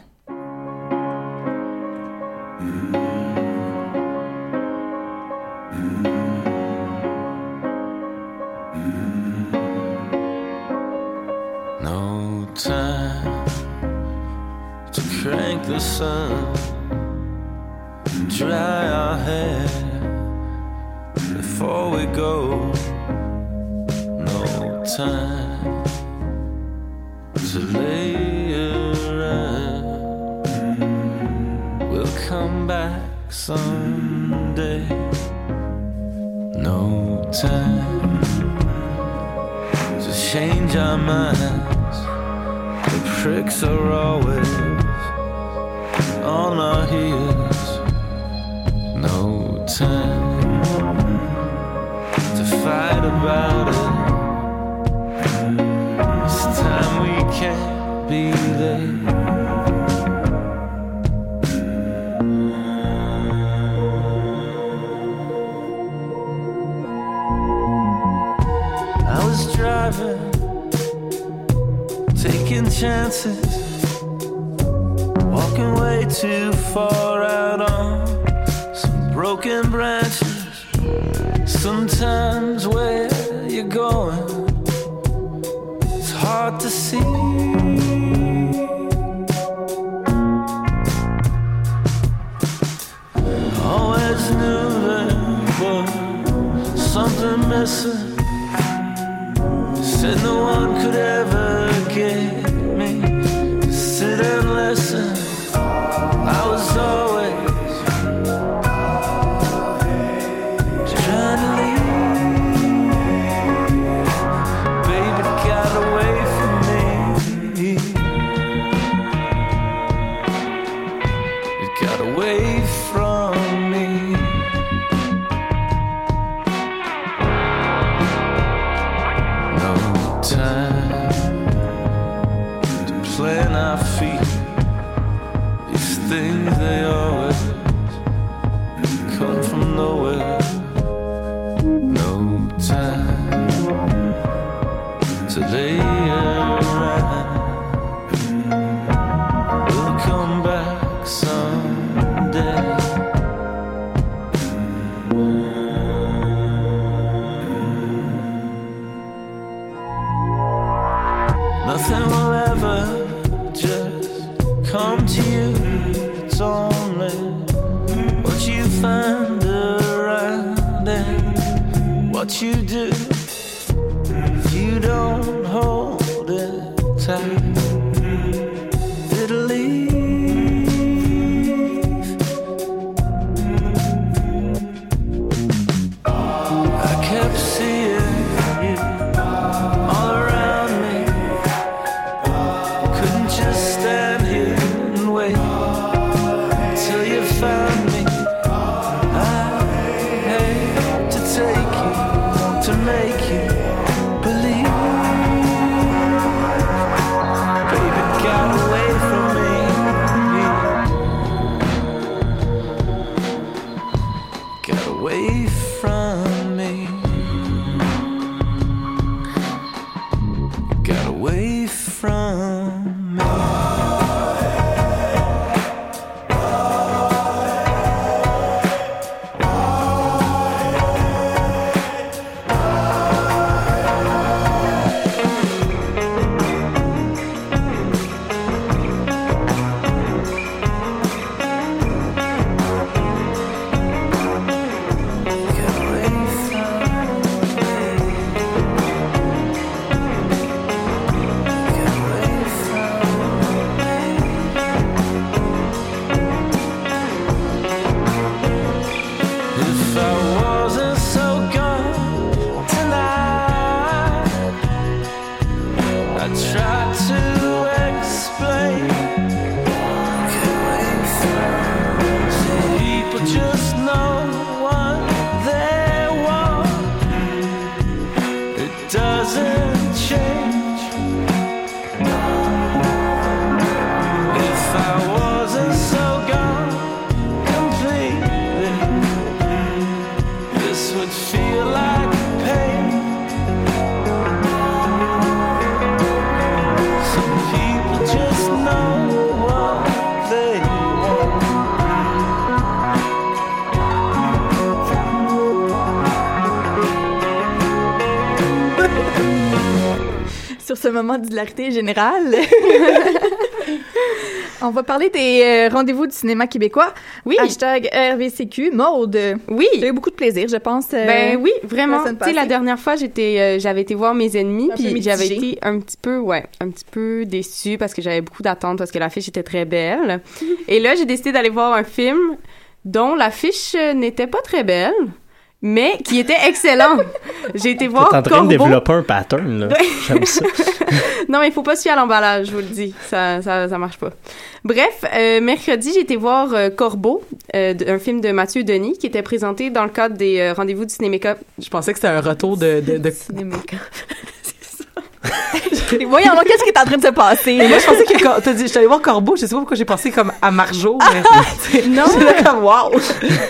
the sun, dry our hair before we go. No time to lay around. We'll come back someday. No time to change our minds. The pricks are always on our heels. No time to fight about it. This time we can't be late. I was driving, taking chances too far out on some broken branches. Sometimes. moment d'hilarité générale. On va parler des euh, rendez-vous du cinéma québécois. Oui. Hashtag RVCQ, mode. Oui. J'ai eu beaucoup de plaisir, je pense. Euh, ben oui, vraiment. Tu sais, la dernière fois, j'étais, euh, j'avais été voir mes ennemis, puis j'avais été un petit peu, ouais, un petit peu déçue parce que j'avais beaucoup d'attentes parce que l'affiche était très belle. Et là, j'ai décidé d'aller voir un film dont l'affiche n'était pas très belle mais qui était excellent. j'ai été voir T'es en train Corbeau. de développer un pattern, là. Ouais. J'aime ça. non, mais il faut pas se fier à l'emballage, je vous le dis. Ça, ça, ça marche pas. Bref, euh, mercredi, j'ai été voir euh, Corbeau, euh, un film de Mathieu Denis, qui était présenté dans le cadre des euh, rendez-vous du Cinéméca. Je pensais que c'était un retour de... de, de... Cinéméca. Voyons, qu'est-ce qui est en train de se passer? Et moi, je pensais que t'as dit, je suis allée voir Corbeau, je sais pas pourquoi j'ai pensé comme à Marjo, mais non. j'étais comme wow.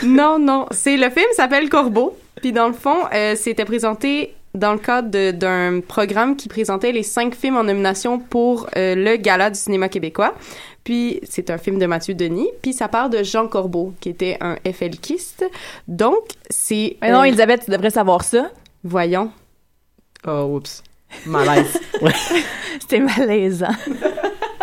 non, non. C'est le film s'appelle Corbeau. Puis dans le fond, euh, c'était présenté dans le cadre d'un programme qui présentait les cinq films en nomination pour euh, le Gala du cinéma québécois. Puis c'est un film de Mathieu Denis. Puis ça part de Jean Corbeau, qui était un FLKiste. Donc c'est. Mais non, euh, Elisabeth, tu devrais savoir ça. Voyons. Oh, oups. Malaise. C'était malaisant.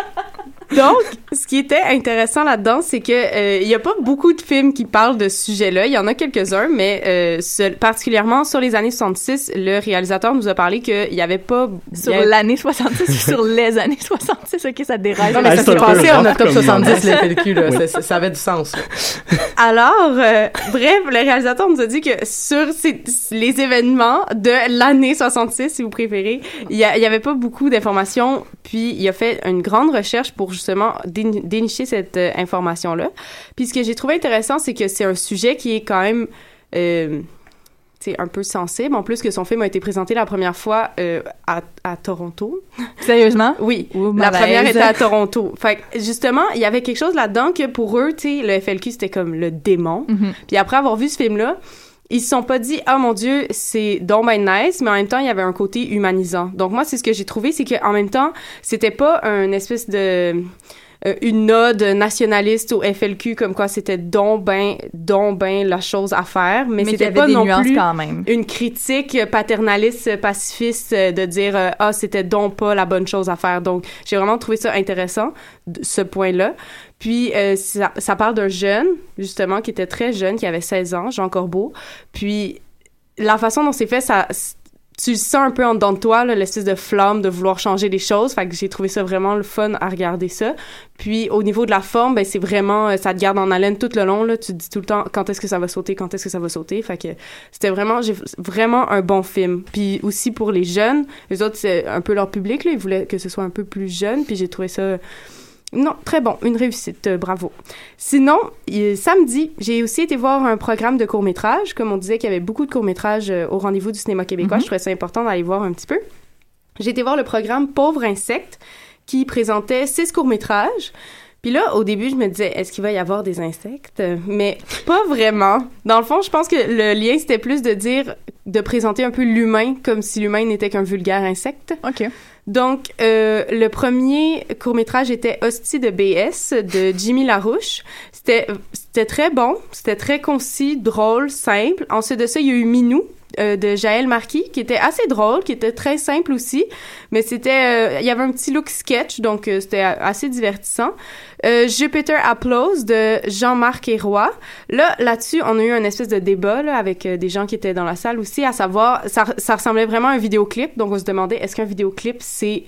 Donc, ce qui était intéressant là-dedans, c'est que euh, il y a pas beaucoup de films qui parlent de ce sujet-là. Il y en a quelques-uns, mais euh, particulièrement sur les années 66, le réalisateur nous a parlé qu'il y avait pas Sur a- l'année 66 ou sur les années 66, ok, ça déraille. Non, mais Ah, ça s'est passé en octobre comme 70, moment. le FLQ, là. Oui. Ça- avait du sens. là. Alors, euh, bref, le réalisateur nous a dit que sur ces- les événements de l'année 66, si vous préférez, il y, y avait pas beaucoup d'informations, puis il a fait une grande recherche pour justement déni- dénicher cette euh, information-là. Puis ce que j'ai trouvé intéressant, c'est que c'est un sujet qui est quand même... Euh, c'est un peu sensible, en plus que son film a été présenté la première fois euh, à, à Toronto. Sérieusement? Oui, Ou la première était à Toronto. Fait que, justement, il y avait quelque chose là-dedans que pour eux, tu sais, le FLQ, c'était comme le démon. Mhm. Puis après avoir vu ce film-là, ils se sont pas dit « Ah, mon Dieu, c'est donc ben nice », mais en même temps, il y avait un côté humanisant. Donc moi, c'est ce que j'ai trouvé, c'est qu'en même temps, c'était pas un espèce de... euh, une ode nationaliste au FLQ comme quoi c'était donc ben donc ben la chose à faire mais, c'était pas non plus quand même. une critique paternaliste pacifiste euh, de dire euh, ah c'était donc pas la bonne chose à faire. Donc j'ai vraiment trouvé ça intéressant ce point là puis euh, ça, ça parle d'un jeune justement qui était très jeune qui avait 16 ans Jean Corbeau. Puis la façon dont c'est fait ça tu sens un peu en dedans de toi, l'espèce de flamme de vouloir changer les choses. Fait que j'ai trouvé ça vraiment le fun à regarder ça. Puis au niveau de la forme, ben c'est vraiment, euh, ça te garde en haleine tout le long. Là, tu te dis tout le temps quand est-ce que ça va sauter, quand est-ce que ça va sauter? Fait que c'était vraiment, j'ai vraiment un bon film. Puis aussi pour les jeunes, les autres c'est un peu leur public là, ils voulaient que ce soit un peu plus jeune. Puis j'ai trouvé ça non, très bon, une réussite, euh, bravo. Sinon, il- samedi, j'ai aussi été voir un programme de court-métrage. Comme on disait qu'il y avait beaucoup de courts-métrages euh, au rendez-vous du cinéma québécois, Mhm. je trouvais ça important d'aller voir un petit peu. J'ai été voir le programme Pauvre insecte qui présentait six courts-métrages. Puis là, au début, je me disais, est-ce qu'il va y avoir des insectes? Mais pas vraiment. Dans le fond, je pense que le lien, c'était plus de dire, de présenter un peu l'humain comme si l'humain n'était qu'un vulgaire insecte. OK. Donc, euh, le premier court-métrage était Hostie de BS de Jimmy Larouche. C'était, c'était très bon, c'était très concis, drôle, simple. Ensuite de ça, il y a eu Minou euh, de Jaël Marquis, qui était assez drôle, qui était très simple aussi, mais c'était, euh, il y avait un petit look sketch, donc euh, c'était assez divertissant. Jupiter Applause de Jean-Marc Héroy. Là, là-dessus, on a eu un espèce de débat avec des gens qui étaient dans la salle aussi, à savoir, ça, ça ressemblait vraiment à un vidéoclip, donc on se demandait est-ce qu'un vidéoclip c'est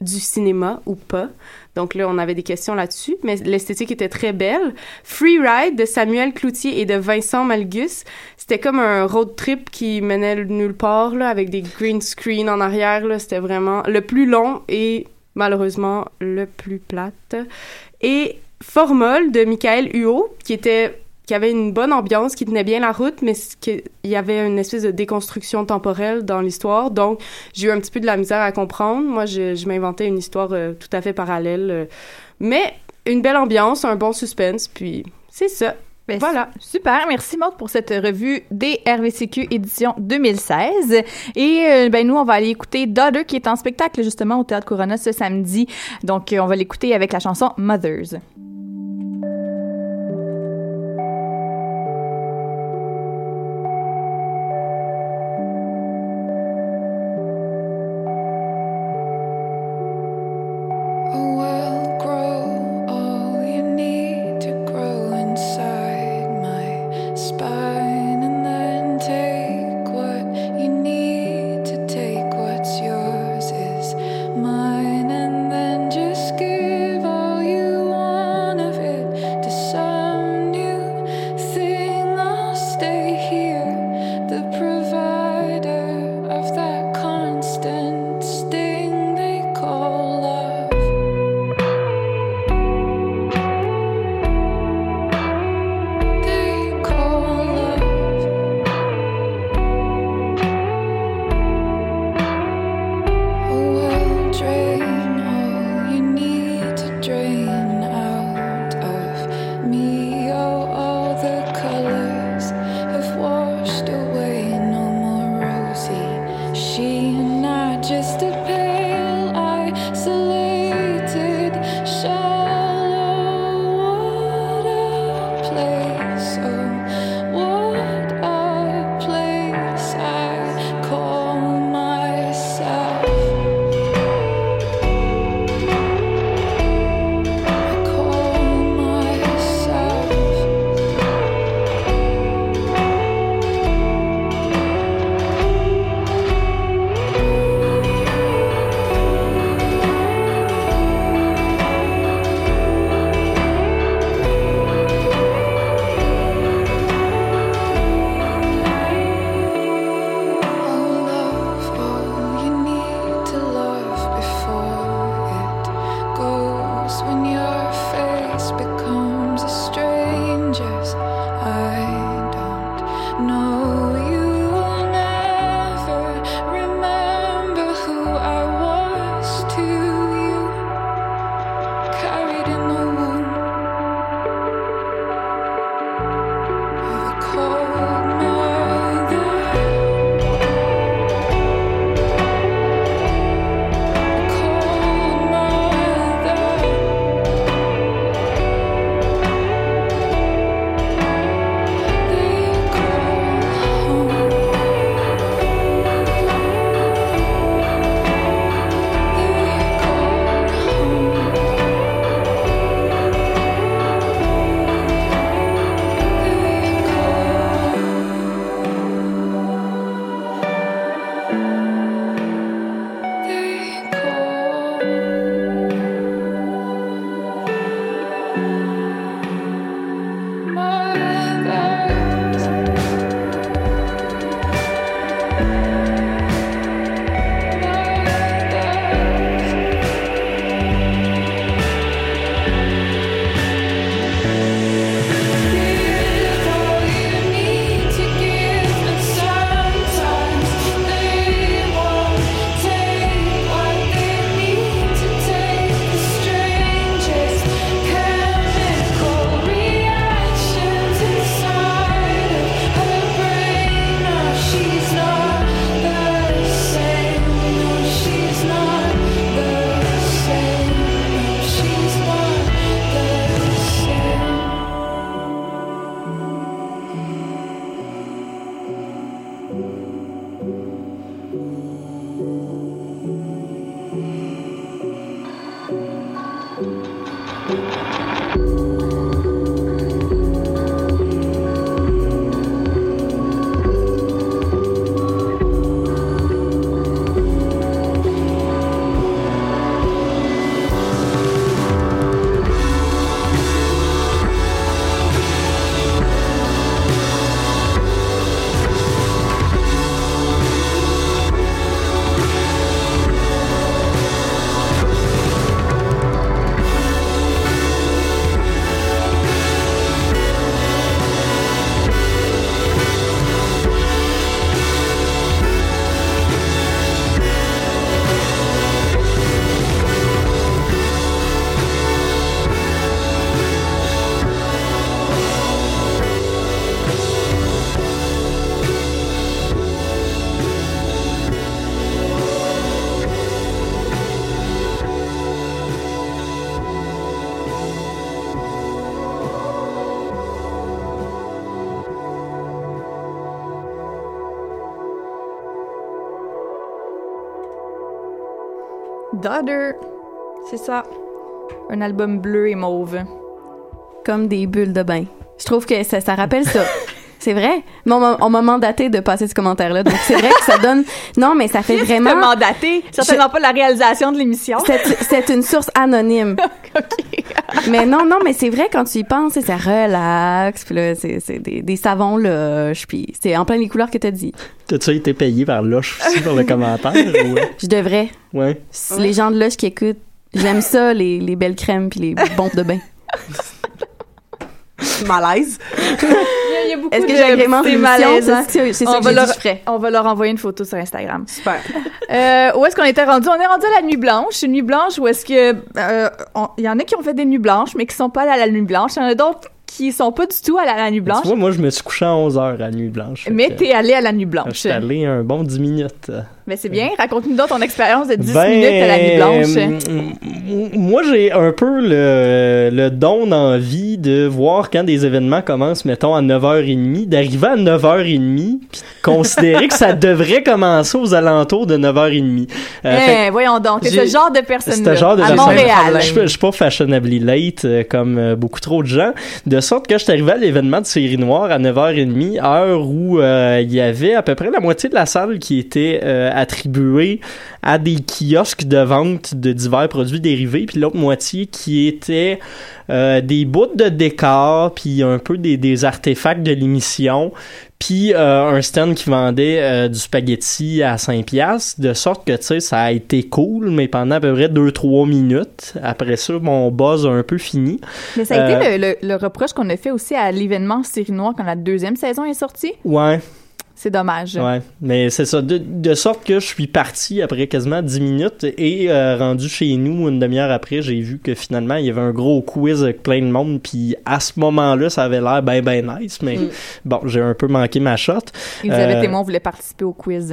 du cinéma ou pas? Donc là, on avait des questions là-dessus, mais l'esthétique était très belle. Free Ride de Samuel Cloutier et de Vincent Malgus, c'était comme un road trip qui menait nulle part, là, avec des green screen en arrière. Là, c'était vraiment le plus long et malheureusement le plus plate. Et Formol de Michael Huot, qui était qui avait une bonne ambiance, qui tenait bien la route, mais il y avait une espèce de déconstruction temporelle dans l'histoire. Donc, j'ai eu un petit peu de la misère à comprendre. Moi, je, je m'inventais une histoire euh, tout à fait parallèle. euh. mais une belle ambiance, un bon suspense, puis c'est ça. Ben, voilà. Super, merci Maud pour cette revue des RVCQ édition 2016. Et euh, ben nous on va aller écouter Daughter qui est en spectacle justement au Théâtre Corona ce samedi. Donc euh, on va l'écouter avec la chanson Mothers. Daughter. C'est ça. Un album bleu et mauve. Comme des bulles de bain. Je trouve que ça, ça rappelle ça. C'est vrai. Mais on m'a- on m'a mandaté de passer ce commentaire-là. Donc, c'est vrai que ça donne. Non, mais ça fait vraiment. Mandaté? Certainement pas la réalisation de l'émission. C'est c'est une source anonyme. mais non, non, mais c'est vrai quand tu y penses, c'est- ça relaxe. Puis là, c'est des, des savons lush. Puis c'est en plein les couleurs que t'as dit. T'as-tu été payé par Lush aussi pour le commentaire? ou- Je devrais. Ouais. Les gens de Lush qui écoutent, j'aime ça, les, les belles crèmes puis les bombes de bain. Malaise. Il y a beaucoup Est-ce que de j'agrémente l'émission? malaises, C'est ça On que leur- dit, je ferais. On va leur envoyer une photo sur Instagram. Super. Euh, où est-ce qu'on était rendu? On est rendu à la nuit blanche. Une nuit blanche où est-ce que... euh, Il y en a qui ont fait des nuits blanches, mais qui sont pas allés à la nuit blanche. Il y en a d'autres qui sont pas du tout allés à la nuit blanche. Tu vois, moi, je me suis couché à 11h à la nuit blanche. Mais t'es allé à la nuit Je blanche. suis allé un bon 10 minutes. Mais c'est bien. Raconte-nous donc ton expérience de 10 Ben, minutes à la nuit blanche. m- Moi, j'ai un peu le, le don d'envie de voir quand des événements commencent, mettons, à 9h30, d'arriver à 9h30, puis considérer que ça devrait commencer aux alentours de 9h30. Euh, fait Eh, que voyons donc, ce genre de c'est ce genre de à personne. Montréal. Je, je suis pas fashionably late euh, comme euh, beaucoup trop de gens. De sorte que je suis arrivé à l'événement de série noire à 9h30, heure où euh, il y avait à peu près la moitié de la salle qui était euh, attribuée à des kiosques de vente de divers produits dérivés, puis l'autre moitié qui était euh, des bouts de décor, puis un peu des, des artefacts de l'émission, puis euh, un stand qui vendait euh, du spaghetti à 5 piastres, de sorte que, tu sais, ça a été cool, mais pendant à peu près 2-3 minutes. Après ça, mon buzz a un peu fini. Mais ça a été le, le- le reproche qu'on a fait aussi à l'événement Série Noire quand la deuxième saison est sortie? Ouais, C'est dommage. ouais. Mais c'est ça. De, de sorte que je suis parti après quasiment 10 minutes et euh, rendu chez nous une demi-heure après, j'ai vu que finalement, il y avait un gros quiz avec plein de monde, puis à ce moment-là, ça avait l'air ben ben nice, mais Mm. bon, j'ai un peu manqué ma shot. Elisabeth Euh, et moi, on voulait participer au quiz.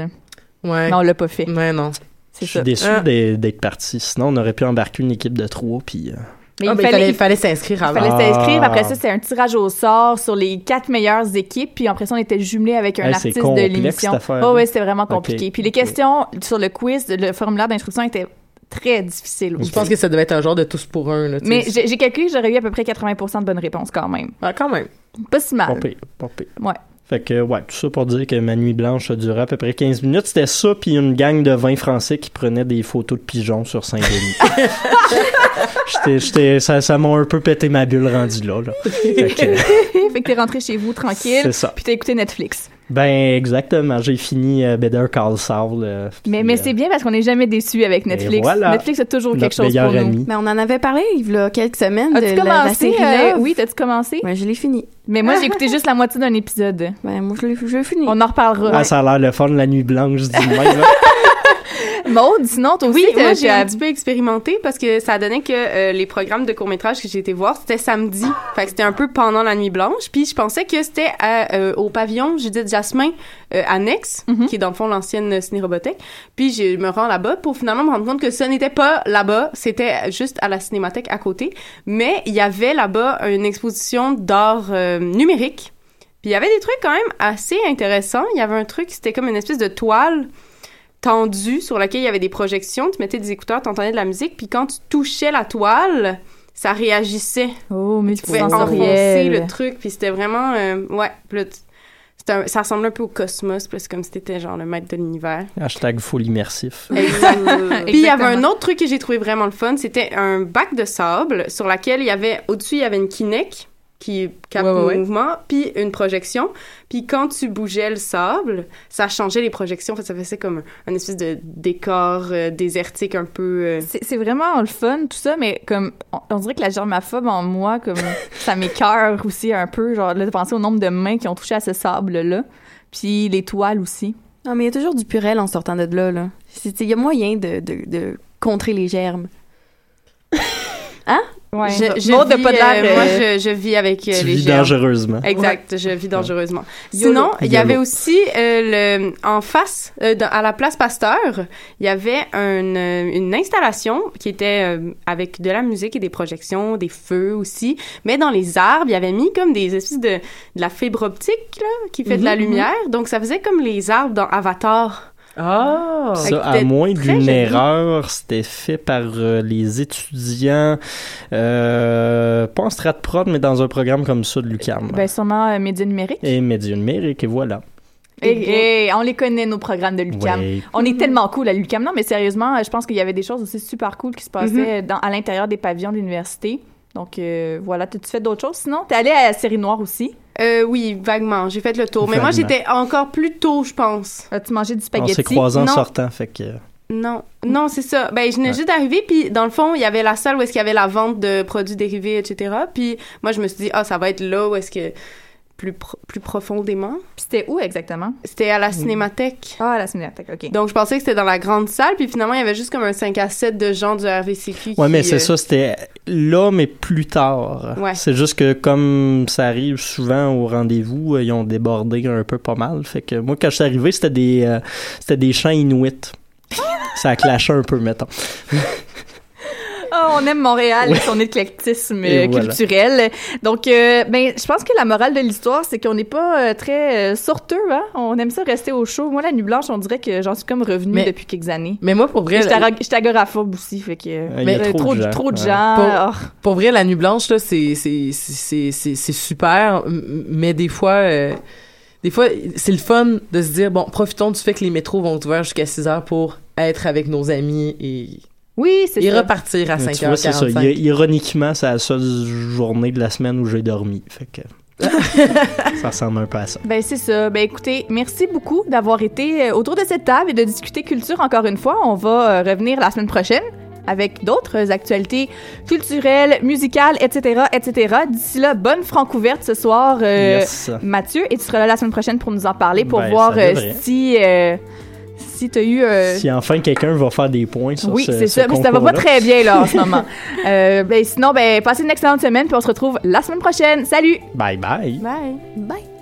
Ouais. Mais on l'a pas fait. Ouais, non. C'est Je suis déçu Ah. d'être d'être parti. Sinon, on aurait pu embarquer une équipe de trois, puis... euh, Mais Ah, il fallait, il fallait s'inscrire il avant. fallait s'inscrire. Ah. Après ça, c'est un tirage au sort sur les quatre meilleures équipes. Puis après ça, on était jumelés avec un Hey, artiste de l'émission. Oh, ouais, c'était vraiment compliqué. Puis les questions sur le quiz, le formulaire d'instruction était très difficile Je aussi. pense que ça devait être un genre de tous pour un. Là, Mais j'ai calculé que j'aurais eu à peu près 80% de bonnes réponses quand même. Ah, quand même. Pas si mal. Pas pire, pas pire. Ouais. Fait que, ouais, tout ça pour dire que ma nuit blanche a duré à peu près 15 minutes. C'était ça, puis une gang de 20 Français qui prenaient des photos de pigeons sur Saint-Denis. J'étais- j'étais- ça ça m'a un peu pété ma bulle rendue là. là. Fait que, fait que t'es rentré chez vous tranquille. C'est ça. Puis t'as écouté Netflix. Ben, exactement. J'ai fini euh, Better Call Saul. euh, Mais, puis, mais euh, c'est bien parce qu'on n'est jamais déçu avec Netflix. voilà. Netflix a toujours quelque chose pour nous. Mais on en avait parlé il y a quelques semaines As-tu de la, la commencé? euh, oui, t'as-tu commencé? Ben, je l'ai fini. Mais moi, j'ai écouté juste la moitié d'un épisode. Ben, moi, je l'ai je l'ai fini. On en reparlera. Ah, ça a l'air le fun, la nuit blanche, je dis de même. Là. Maude, sinon, toi aussi, Oui, moi, j'ai un petit peu expérimenté parce que ça donnait que euh, les programmes de court-métrage que j'ai été voir, c'était samedi. fait que c'était un peu pendant la nuit blanche. Puis je pensais que c'était à, euh, au pavillon Judith Jasmin euh, annexe, qui est dans le fond l'ancienne ciné-robothèque. Puis je me rends là-bas pour finalement me rendre compte que ce n'était pas là-bas, c'était juste à la cinémathèque à côté. Mais il y avait là-bas une exposition d'art euh, numérique. Puis il y avait des trucs quand même assez intéressants. Il y avait un truc, c'était comme une espèce de toile tendue sur laquelle il y avait des projections. Tu mettais des écouteurs, t'entendais de la musique, puis quand tu touchais la toile, ça réagissait. Oh, Tu pouvais enfoncer le truc, puis c'était vraiment... euh, ouais, puis là, un- ça ressemblait un peu au cosmos, puis c'est comme si t'étais genre le maître de l'univers. Hashtag full immersif. Puis il y avait un autre truc que j'ai trouvé vraiment le fun, c'était un bac de sable sur laquelle il y avait au-dessus il y avait une Kinect qui capte Ouais, ouais, ouais. le mouvement, puis une projection. Puis quand tu bougeais le sable, ça changeait les projections. En fait, ça faisait comme un, un espèce de décor euh, désertique un peu. euh, C'est c'est vraiment le fun, tout ça, mais comme, on, on dirait que la germaphobe en moi, comme, ça m'écœure aussi un peu, genre, là, de penser au nombre de mains qui ont touché à ce sable-là, puis les toiles aussi. Non, mais il y a toujours du purel en sortant de là. là. Il y a moyen de, de, de contrer les germes. Hein? Ouais. Je, je vis, pas de l'air, euh, moi, euh, je, je vis avec euh, Tu les vis germes. dangereusement. Exact, je vis dangereusement. Sinon, il y avait aussi euh, le en face euh, dans- à la place Pasteur, il y avait un, euh, une installation qui était euh, avec de la musique et des projections, des feux aussi, mais dans les arbres, il y avait mis comme des espèces de de la fibre optique là qui fait de la Mhm, lumière, donc ça faisait comme les arbres dans Avatar. Ah! Ça, à moins d'une erreur, c'était fait par euh, les étudiants, euh, pas en strat prod, mais dans un programme comme ça de l'UQAM. Ben, sûrement euh, médias numériques. Et médias numériques, et voilà. Et, et on les connaît, nos programmes de l'UCAM. Ouais. On est tellement cool à l'UCAM. Non, mais sérieusement, je pense qu'il y avait des choses aussi super cool qui se passaient dans, à l'intérieur des pavillons de l'université. Donc, euh, voilà. T'as-tu fait d'autres choses sinon? T'es allé à la série noire aussi? Euh, oui, vaguement. J'ai fait le tour. Mais moi, j'étais encore plus tôt, je pense. As-tu mangé du On spaghetti? s'est croisés en sortant, fait que... Non, non, c'est ça. Ben, je venais juste d'arriver, puis dans le fond, il y avait la salle où est-ce qu'il y avait la vente de produits dérivés, etc. Puis moi, je me suis dit, ah, ça va être là où est-ce que plus pro- plus profondément. Puis c'était où exactement? C'était à la Cinémathèque. Ah, à la Cinémathèque, OK. Donc, je pensais que c'était dans la grande salle, puis finalement, il y avait juste comme un 5 à 7 de gens du RVCQ. Ouais, mais c'est euh, ça, c'était là, mais plus tard. Ouais. C'est juste que comme ça arrive souvent au rendez-vous, euh, ils ont débordé un peu pas mal. Fait que moi, quand je suis arrivé, c'était des, euh, c'était des chants inuits. ça a clashé un peu, mettons. Ah, on aime Montréal et son éclectisme Et euh, voilà. culturel. Donc, euh, ben, je pense que la morale de l'histoire, c'est qu'on n'est pas euh, très euh, sorteux. Hein? On aime ça rester au chaud. Moi, la nuit blanche, on dirait que j'en suis comme revenue Mais- depuis quelques années. Mais moi, pour vrai, ag- j'étais agoraphobe aussi, fait que... il y a euh, trop de gens. trop de Ouais. gens. Pour, Ah. pour vrai, la nuit blanche, là, c'est, c'est, c'est, c'est, c'est super, mais des fois, euh, des fois, c'est le fun de se dire, bon, profitons du fait que les métros vont être ouverts jusqu'à 6 heures pour être avec nos amis et, oui, c'est et ça. repartir à Mais tu vois, c'est ça. 5h45. Ironiquement, c'est la seule journée de la semaine où j'ai dormi. Fait que ça ressemble un peu à ça. Ben c'est ça. Ben écoutez, merci beaucoup d'avoir été euh, autour de cette table et de discuter culture encore une fois. On va euh, revenir la semaine prochaine avec d'autres actualités culturelles, musicales, etc., etc. D'ici là, bonne francouverte ce soir, euh, Yes. Mathieu, et tu seras là la semaine prochaine pour nous en parler, pour Ben, voir euh, devrait. Si si t'as eu euh, Si enfin quelqu'un va faire des points sur oui, ce, c'est ce ça, mais ça va pas très bien là en ce moment. Euh, ben sinon, ben passez une excellente semaine, puis on se retrouve la semaine prochaine. Salut. Bye bye. Bye. Bye.